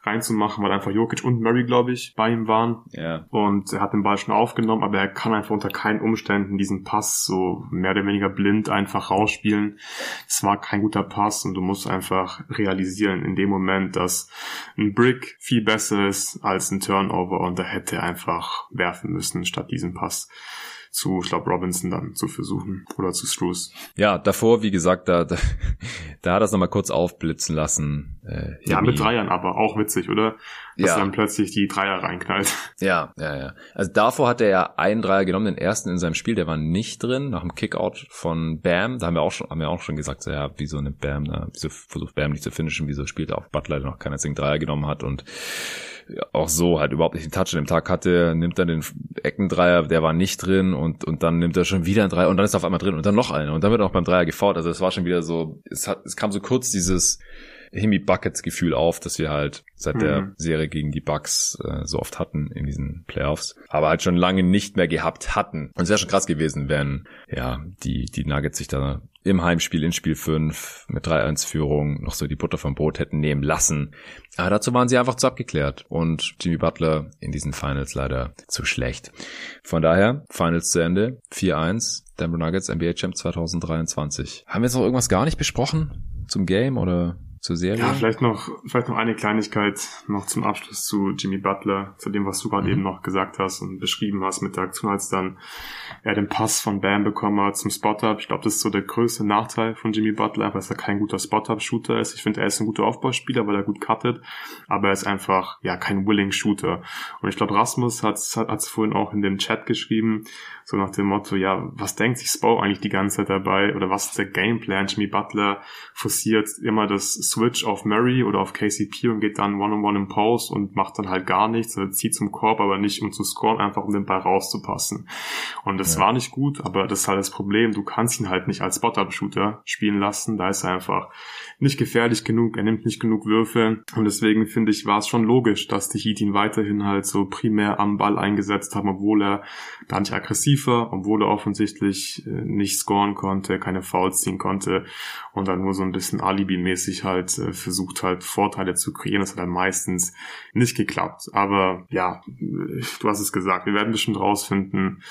reinzumachen, weil einfach Jokic und Murray, glaube ich, bei ihm waren. Ja. Und er hat den Ball schon aufgenommen, aber er kann einfach unter keinen Umständen diesen Pass so mehr oder weniger blind einfach rausspielen. Es war kein guter Pass und du musst einfach realisieren in dem Moment, dass ein Brick viel besser ist als ein Turnover und er hätte einfach werfen müssen statt diesem Pass zu, ich glaube, Robinson dann zu versuchen oder zu Struce. Ja, davor, wie gesagt, da, da, [laughs] da hat er es nochmal kurz aufblitzen lassen. Äh, ja, mit Dreiern aber, auch witzig, oder? Dass ja. dann plötzlich die Dreier reinknallt. [laughs] Ja, ja, ja. Also davor hat er ja einen Dreier genommen, den ersten in seinem Spiel, der war nicht drin, nach dem Kickout von Bam. Da haben wir auch schon, haben wir auch schon gesagt, so, ja, wieso nimmt Bam, da, wieso versucht Bam nicht zu finishen, wieso spielt er auf Butler, der noch keinen einzigen Dreier genommen hat und auch so halt überhaupt nicht den Touch an dem Tag hatte, nimmt dann den Eckendreier, der war nicht drin und, und dann nimmt er schon wieder einen Dreier und dann ist er auf einmal drin und dann noch einer und dann wird er auch beim Dreier gefault. Also es war schon wieder so, es hat, es kam so kurz dieses, Himi Buckets Gefühl auf, dass wir halt seit mhm. der Serie gegen die Bucks äh, so oft hatten in diesen Playoffs, aber halt schon lange nicht mehr gehabt hatten. Und es wäre schon krass gewesen, wenn ja die die Nuggets sich da im Heimspiel in Spiel 5 mit 3-1-Führung noch so die Butter vom Brot hätten nehmen lassen. Aber dazu waren sie einfach zu abgeklärt und Jimmy Butler in diesen Finals leider zu schlecht. Von daher, Finals zu Ende, 4-1, Denver Nuggets NBA Champ 2023. Haben wir jetzt noch irgendwas gar nicht besprochen zum Game oder zur Serie? Ja, vielleicht noch, vielleicht noch eine Kleinigkeit noch zum Abschluss zu Jimmy Butler, zu dem, was du gerade mhm. eben noch gesagt hast und beschrieben hast mit der Aktion, als dann er den Pass von Bam bekommen hat zum Spot-Up. Ich glaube, das ist so der größte Nachteil von Jimmy Butler, weil er kein guter Spot-Up-Shooter ist. Ich finde, er ist ein guter Aufbauspieler, weil er gut cuttet, aber er ist einfach, ja, kein Willing-Shooter. Und ich glaube, Rasmus hat es vorhin auch in dem Chat geschrieben, so nach dem Motto, ja, was denkt sich Spo eigentlich die ganze Zeit dabei oder was ist der Gameplan? Jimmy Butler forciert immer das Switch auf Murray oder auf KCP und geht dann One-on-One im Post und macht dann halt gar nichts, er zieht zum Korb, aber nicht um zu scoren, einfach um den Ball rauszupassen. Und das ja. war nicht gut, aber das ist halt das Problem, du kannst ihn halt nicht als Spot-Up-Shooter spielen lassen, da ist er einfach nicht gefährlich genug, er nimmt nicht genug Würfe und deswegen finde ich, war es schon logisch, dass die Heat ihn weiterhin halt so primär am Ball eingesetzt haben, obwohl er da nicht aggressiv tiefer, obwohl er offensichtlich äh, nicht scoren konnte, keine Fouls ziehen konnte und dann nur so ein bisschen Alibi-mäßig halt äh, versucht halt Vorteile zu kreieren. Das hat dann meistens nicht geklappt. Aber ja, du hast es gesagt, wir werden bestimmt rausfinden,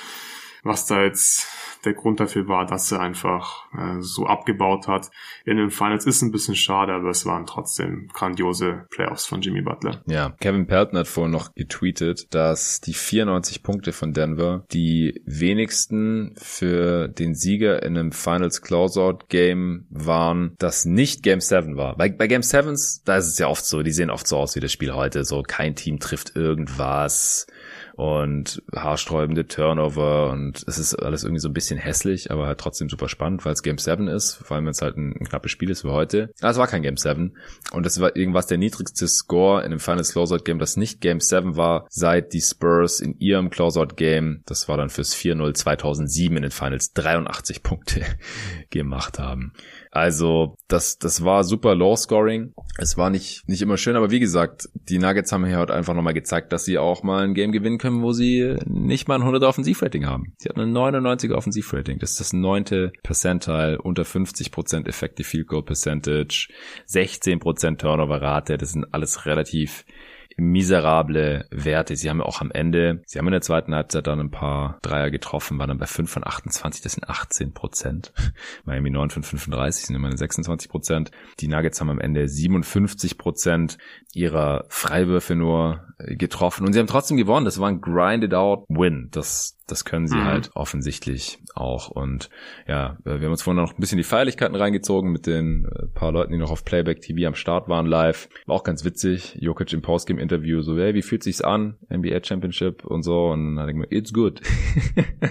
was da jetzt der Grund dafür war, dass er einfach äh, so abgebaut hat. In den Finals ist ein bisschen schade, aber es waren trotzdem grandiose Playoffs von Jimmy Butler. Ja, Kevin Pelton hat vorhin noch getweetet, dass die 94 Punkte von Denver die wenigsten für den Sieger in einem Finals Closeout Game waren, das nicht Game 7 war. Bei, bei Game 7s, da ist es ja oft so, die sehen oft so aus wie das Spiel heute, so kein Team trifft irgendwas und haarsträubende Turnover und es ist alles irgendwie so ein bisschen hässlich, aber halt trotzdem super spannend, weil es Game 7 ist, vor allem wenn es halt ein, ein knappes Spiel ist wie heute. Aber es war kein Game 7 und das war irgendwas der niedrigste Score in dem Finals Closeout Game, das nicht Game 7 war, seit die Spurs in ihrem Closeout Game, das war dann fürs 4-0 2007 in den Finals 83 Punkte [laughs] gemacht haben. Also das, das war super Low Scoring. Es war nicht, nicht immer schön, aber wie gesagt, die Nuggets haben hier heute einfach nochmal gezeigt, dass sie auch mal ein Game gewinnen können, wo sie nicht mal ein 100 Offensivrating haben. Sie hatten ein 99er Offensivrating. Das ist das neunte Percentile, unter 50% Effective Field Goal Percentage, 16% Turnover Rate. Das sind alles relativ miserable Werte. Sie haben auch am Ende, sie haben in der zweiten Halbzeit dann ein paar Dreier getroffen, waren dann bei 5 von 28, das sind 18 Prozent. [laughs] Miami 9 von 35 sind immerhin 26 Prozent. Die Nuggets haben am Ende 57 Prozent ihrer Freiwürfe nur getroffen und sie haben trotzdem gewonnen. Das war ein grinded out Win. Das das können sie mhm. halt offensichtlich auch. Und ja, wir haben uns vorhin noch ein bisschen die Feierlichkeiten reingezogen mit den äh, paar Leuten, die noch auf Playback TV am Start waren live. War auch ganz witzig. Jokic im Postgame-Interview so, hey, wie fühlt sich's an? NBA Championship und so. Und dann denke ich mir, it's good. [laughs]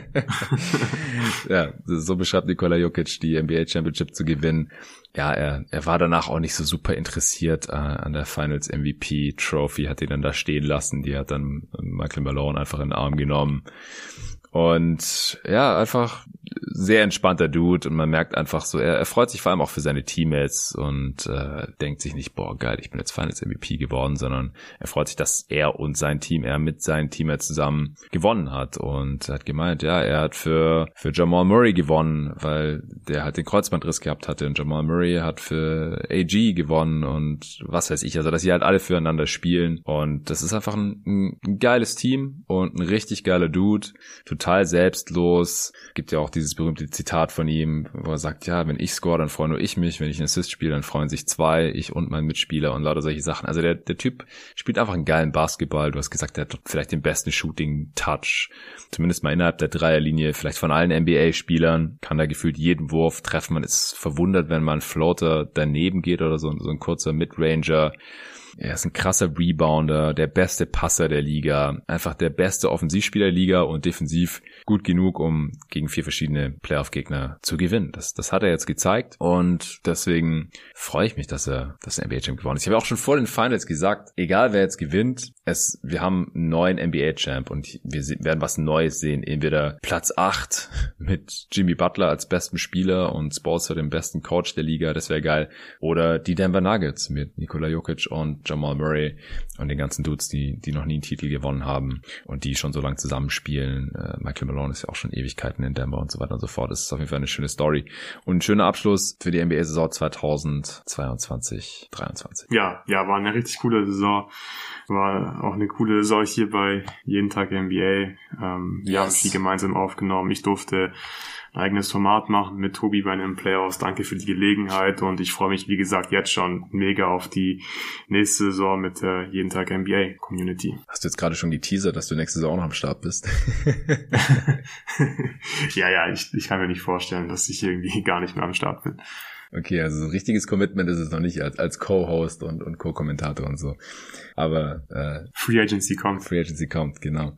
[laughs] ja, so beschreibt Nikola Jokic die NBA Championship zu gewinnen ja, er, er war danach auch nicht so super interessiert äh, an der Finals MVP Trophy, hat ihn dann da stehen lassen. Die hat dann Michael Malone einfach in den Arm genommen. Und ja, einfach sehr entspannter Dude und man merkt einfach so, er, er freut sich vor allem auch für seine Teammates und äh, denkt sich nicht, boah, geil, ich bin jetzt Finals MVP geworden, sondern er freut sich, dass er und sein Team, er mit seinen Teammates zusammen gewonnen hat und hat gemeint, ja, er hat für, für Jamal Murray gewonnen, weil der halt den Kreuzbandriss gehabt hatte und Jamal Murray hat für AG gewonnen und was weiß ich, also dass sie halt alle füreinander spielen und das ist einfach ein, ein geiles Team und ein richtig geiler Dude, total selbstlos, gibt ja auch dieses berühmte Zitat von ihm, wo er sagt, ja, wenn ich score, dann freue nur ich mich, wenn ich einen Assist spiele, dann freuen sich zwei, ich und mein Mitspieler und lauter solche Sachen. Also der, der Typ spielt einfach einen geilen Basketball. Du hast gesagt, er hat vielleicht den besten Shooting-Touch, zumindest mal innerhalb der Dreierlinie, vielleicht von allen NBA-Spielern, kann da gefühlt jeden Wurf treffen. Man ist verwundert, wenn man Floater daneben geht oder so, so ein kurzer Midranger Er ist ein krasser Rebounder, der beste Passer der Liga, einfach der beste Offensivspieler der Liga und defensiv gut genug, um gegen vier verschiedene Playoff-Gegner zu gewinnen. Das, das hat er jetzt gezeigt und deswegen freue ich mich, dass er das NBA-Champ gewonnen ist. Ich habe auch schon vor den Finals gesagt, egal wer jetzt gewinnt, es, wir haben einen neuen NBA-Champ und wir werden was Neues sehen. Entweder Platz 8 [laughs] mit Jimmy Butler als besten Spieler und Spolster dem besten Coach der Liga, das wäre geil. Oder die Denver Nuggets mit Nikola Jokic und Jamal Murray und den ganzen Dudes, die, die noch nie einen Titel gewonnen haben und die schon so lange zusammenspielen. Äh, Michael Malone ist ja auch schon Ewigkeiten in Denver und so weiter und so fort. Das ist auf jeden Fall eine schöne Story. Und ein schöner Abschluss für die NBA-Saison 2022, 2023. Ja, ja, war eine richtig coole Saison. War auch eine coole Saison hier bei Jeden Tag NBA. Ähm, wir yes. haben viel gemeinsam aufgenommen. Ich durfte ein eigenes Format machen mit Tobi bei einem Playoffs. Danke für die Gelegenheit und ich freue mich, wie gesagt, jetzt schon mega auf die nächste Saison mit der Jeden Tag NBA Community. Hast du jetzt gerade schon die Teaser, dass du nächste Saison noch am Start bist? [laughs] ja, ja, ich, ich kann mir nicht vorstellen, dass ich irgendwie [laughs] gar nicht mehr am Start bin. Okay, also ein richtiges Commitment ist es noch nicht als, als Co-Host und, und Co-Kommentator und so. Aber äh, Free Agency kommt. Free Agency kommt, genau.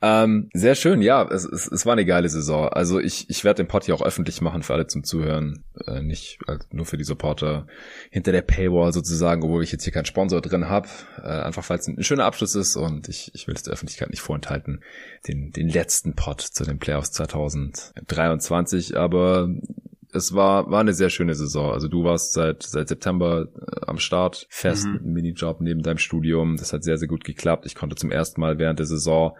Ähm, sehr schön, ja, es, es, es war eine geile Saison. Also ich, ich werde den Pod hier auch öffentlich machen für alle zum Zuhören. Äh, nicht also nur für die Supporter hinter der Paywall sozusagen, obwohl ich jetzt hier keinen Sponsor drin habe. Äh, einfach weil es ein, ein schöner Abschluss ist und ich, ich will es der Öffentlichkeit nicht vorenthalten. Den, den letzten Pod zu den Playoffs 2023. Aber es war, war eine sehr schöne Saison. Also du warst seit, seit September äh, am Start, fest mhm. mit einem Minijob neben deinem Studium. Das hat sehr, sehr gut geklappt. Ich konnte zum ersten Mal während der Saison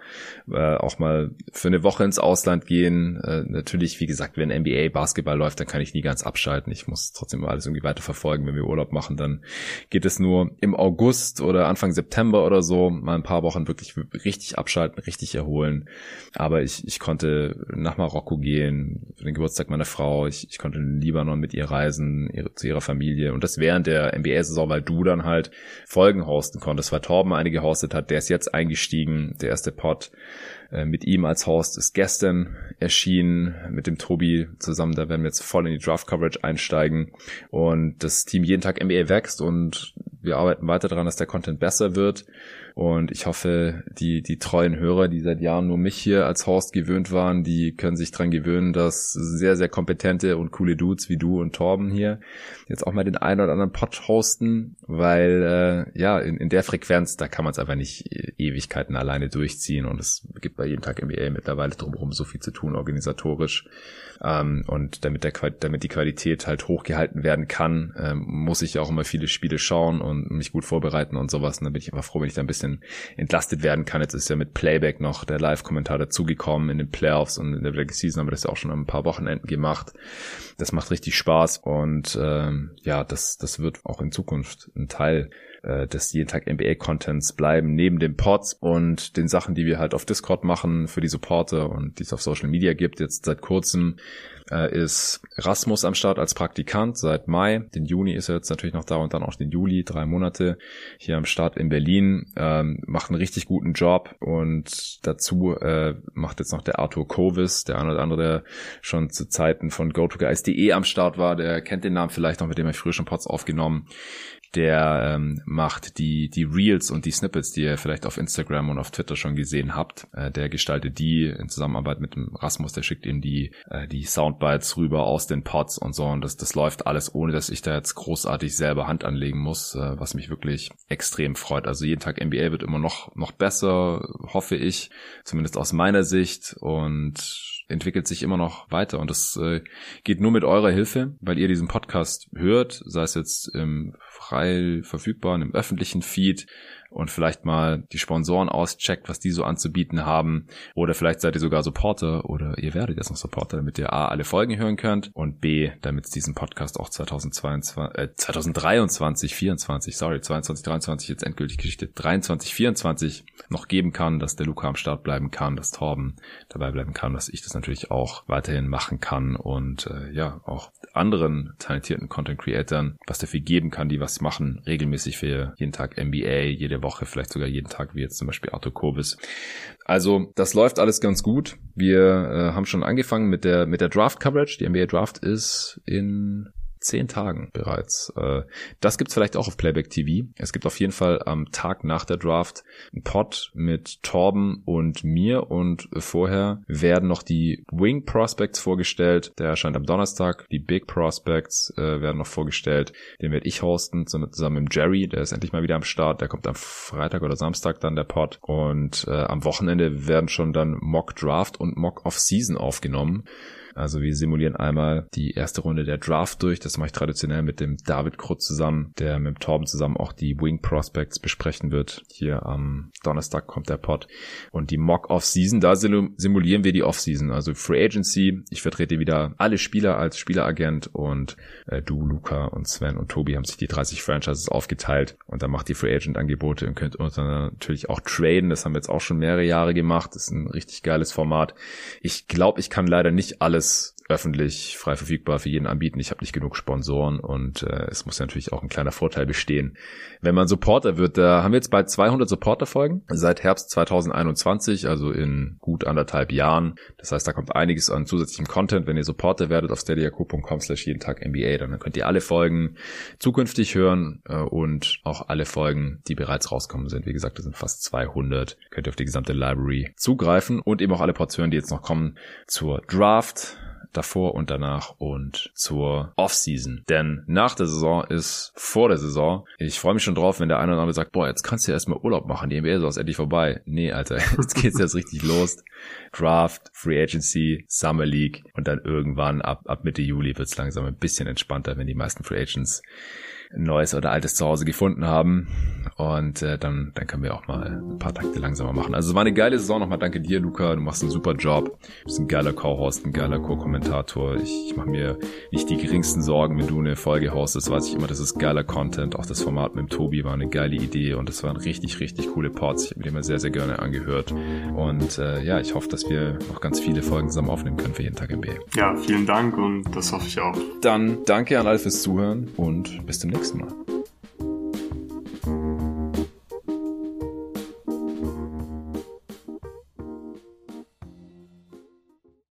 äh, auch mal für eine Woche ins Ausland gehen. Äh, natürlich, wie gesagt, wenn NBA Basketball läuft, dann kann ich nie ganz abschalten. Ich muss trotzdem alles irgendwie weiter verfolgen. Wenn wir Urlaub machen, dann geht es nur im August oder Anfang September oder so, mal ein paar Wochen wirklich richtig abschalten, richtig erholen. Aber ich, ich konnte nach Marokko gehen, für den Geburtstag meiner Frau. Ich, ich konnte in Libanon mit ihr reisen, ihre, zu ihrer Familie. Und das während der NBA-Saison, weil du dann halt Folgen hosten konntest, weil Torben eine gehostet hat. Der ist jetzt eingestiegen, der erste Pod äh, mit ihm als Host ist gestern erschienen, mit dem Tobi zusammen. Da werden wir jetzt voll in die Draft-Coverage einsteigen. Und das Team jeden Tag NBA wächst und wir arbeiten weiter daran, dass der Content besser wird. Und ich hoffe, die, die treuen Hörer, die seit Jahren nur mich hier als Host gewöhnt waren, die können sich dran gewöhnen, dass sehr, sehr kompetente und coole Dudes wie du und Torben hier jetzt auch mal den einen oder anderen Pod hosten, weil äh, ja, in, in der Frequenz, da kann man es einfach nicht Ewigkeiten alleine durchziehen und es gibt bei jeden Tag NBA mittlerweile drumherum so viel zu tun, organisatorisch. Ähm, und damit, der, damit die Qualität halt hochgehalten werden kann, ähm, muss ich auch immer viele Spiele schauen und mich gut vorbereiten und sowas. Und dann bin ich einfach froh, wenn ich da ein bisschen entlastet werden kann. Jetzt ist ja mit Playback noch der Live-Kommentar dazugekommen in den Playoffs und in der Regular Season haben wir das ja auch schon ein paar Wochenenden gemacht. Das macht richtig Spaß und ähm, ja, das, das wird auch in Zukunft ein Teil äh, des jeden Tag NBA-Contents bleiben, neben den Pods und den Sachen, die wir halt auf Discord machen für die Supporter und die es auf Social Media gibt. Jetzt seit kurzem äh, ist Rasmus am Start als Praktikant seit Mai. Den Juni ist er jetzt natürlich noch da und dann auch den Juli, drei Monate hier am Start in Berlin. Ähm, macht einen richtig guten Job und dazu äh, macht jetzt noch der Arthur Kovis, der eine oder andere, der schon zu Zeiten von GoToGuys.de am Start war, der kennt den Namen vielleicht noch, mit dem ich früher schon Pots aufgenommen der ähm, macht die, die Reels und die Snippets, die ihr vielleicht auf Instagram und auf Twitter schon gesehen habt. Äh, der gestaltet die in Zusammenarbeit mit dem Rasmus, der schickt ihm die, äh, die Soundbites rüber aus den Pods und so. Und das, das läuft alles, ohne dass ich da jetzt großartig selber Hand anlegen muss, äh, was mich wirklich extrem freut. Also jeden Tag NBA wird immer noch, noch besser, hoffe ich, zumindest aus meiner Sicht. Und entwickelt sich immer noch weiter. Und das äh, geht nur mit eurer Hilfe, weil ihr diesen Podcast hört, sei es jetzt im frei verfügbaren, im öffentlichen Feed und vielleicht mal die Sponsoren auscheckt, was die so anzubieten haben. Oder vielleicht seid ihr sogar Supporter oder ihr werdet jetzt noch Supporter, damit ihr A, alle Folgen hören könnt und B, damit es diesen Podcast auch 2022, äh, 2023, 24, sorry, 22, 23 jetzt endgültig Geschichte, 23, 24 noch geben kann, dass der Luca am Start bleiben kann, dass Torben dabei bleiben kann, dass ich das natürlich auch weiterhin machen kann und äh, ja, auch anderen talentierten Content Creatoren was dafür geben kann, die was machen, regelmäßig für jeden Tag NBA, jede Woche, vielleicht sogar jeden Tag, wie jetzt zum Beispiel Arthur Kovis. Also das läuft alles ganz gut. Wir äh, haben schon angefangen mit der mit der Draft Coverage. Die NBA Draft ist in zehn Tagen bereits. Äh, das gibt's vielleicht auch auf Playback TV. Es gibt auf jeden Fall am Tag nach der Draft einen Pod mit Torben und mir und vorher werden noch die Wing Prospects vorgestellt. Der erscheint am Donnerstag. Die Big Prospects äh, werden noch vorgestellt. Den werde ich hosten zusammen mit Jerry. Der ist endlich mal wieder am Start. Der kommt am Freitag oder Samstag dann der Pod. Und äh, am Wochenende werden schon dann Mock Draft und Mock Off Season aufgenommen. Also wir simulieren einmal die erste Runde der Draft durch. Das mache ich traditionell mit dem David Krutz zusammen, der mit dem Torben zusammen auch die Wing Prospects besprechen wird. Hier am Donnerstag kommt der Pod. Und die Mock Off-Season, da simulieren wir die Off-Season, also Free Agency. Ich vertrete wieder alle Spieler als Spieleragent und äh, du, Luca und Sven und Tobi haben sich die 30 Franchises aufgeteilt und dann macht die Free Agent Angebote und könnt uns dann natürlich auch traden. Das haben wir jetzt auch schon mehrere Jahre gemacht. Das ist ein richtig geiles Format. Ich glaube, ich kann leider nicht alles alles öffentlich frei verfügbar für jeden anbieten. Ich habe nicht genug Sponsoren und äh, es muss natürlich auch ein kleiner Vorteil bestehen. Wenn man Supporter wird, da haben wir jetzt bald 200 Supporter-Folgen seit Herbst 2021, also in gut anderthalb Jahren. Das heißt, da kommt einiges an zusätzlichem Content. Wenn ihr Supporter werdet auf steadyako.com slash jeden Tag NBA, dann könnt ihr alle Folgen zukünftig hören äh, und auch alle Folgen, die bereits rauskommen sind. Wie gesagt, das sind fast 200. Könnt ihr auf die gesamte Library zugreifen und eben auch alle Ports hören, die jetzt noch kommen zur Draft davor und danach und zur Offseason. Denn nach der Saison ist vor der Saison. Ich freue mich schon drauf, wenn der eine oder andere sagt, boah, jetzt kannst du ja erstmal Urlaub machen. Die NBA ist endlich vorbei. Nee, Alter, [laughs] jetzt geht's jetzt richtig los. Draft, Free Agency, Summer League und dann irgendwann ab, ab Mitte Juli wird's langsam ein bisschen entspannter, wenn die meisten Free Agents neues oder altes Zuhause gefunden haben. Und äh, dann, dann können wir auch mal ein paar Takte langsamer machen. Also es war eine geile Saison. Nochmal danke dir, Luca. Du machst einen super Job. Du bist ein geiler Co-Host, ein geiler Co-Kommentator. Ich, ich mache mir nicht die geringsten Sorgen, wenn du eine Folge hostest. Weiß ich immer, das ist geiler Content. Auch das Format mit dem Tobi war eine geile Idee und es waren richtig, richtig coole Pods. Ich habe mir die immer sehr, sehr gerne angehört. Und äh, ja, ich hoffe, dass wir noch ganz viele Folgen zusammen aufnehmen können für jeden Tag MB. Ja, vielen Dank und das hoffe ich auch. Dann danke an alle fürs Zuhören und bis zum X-Men.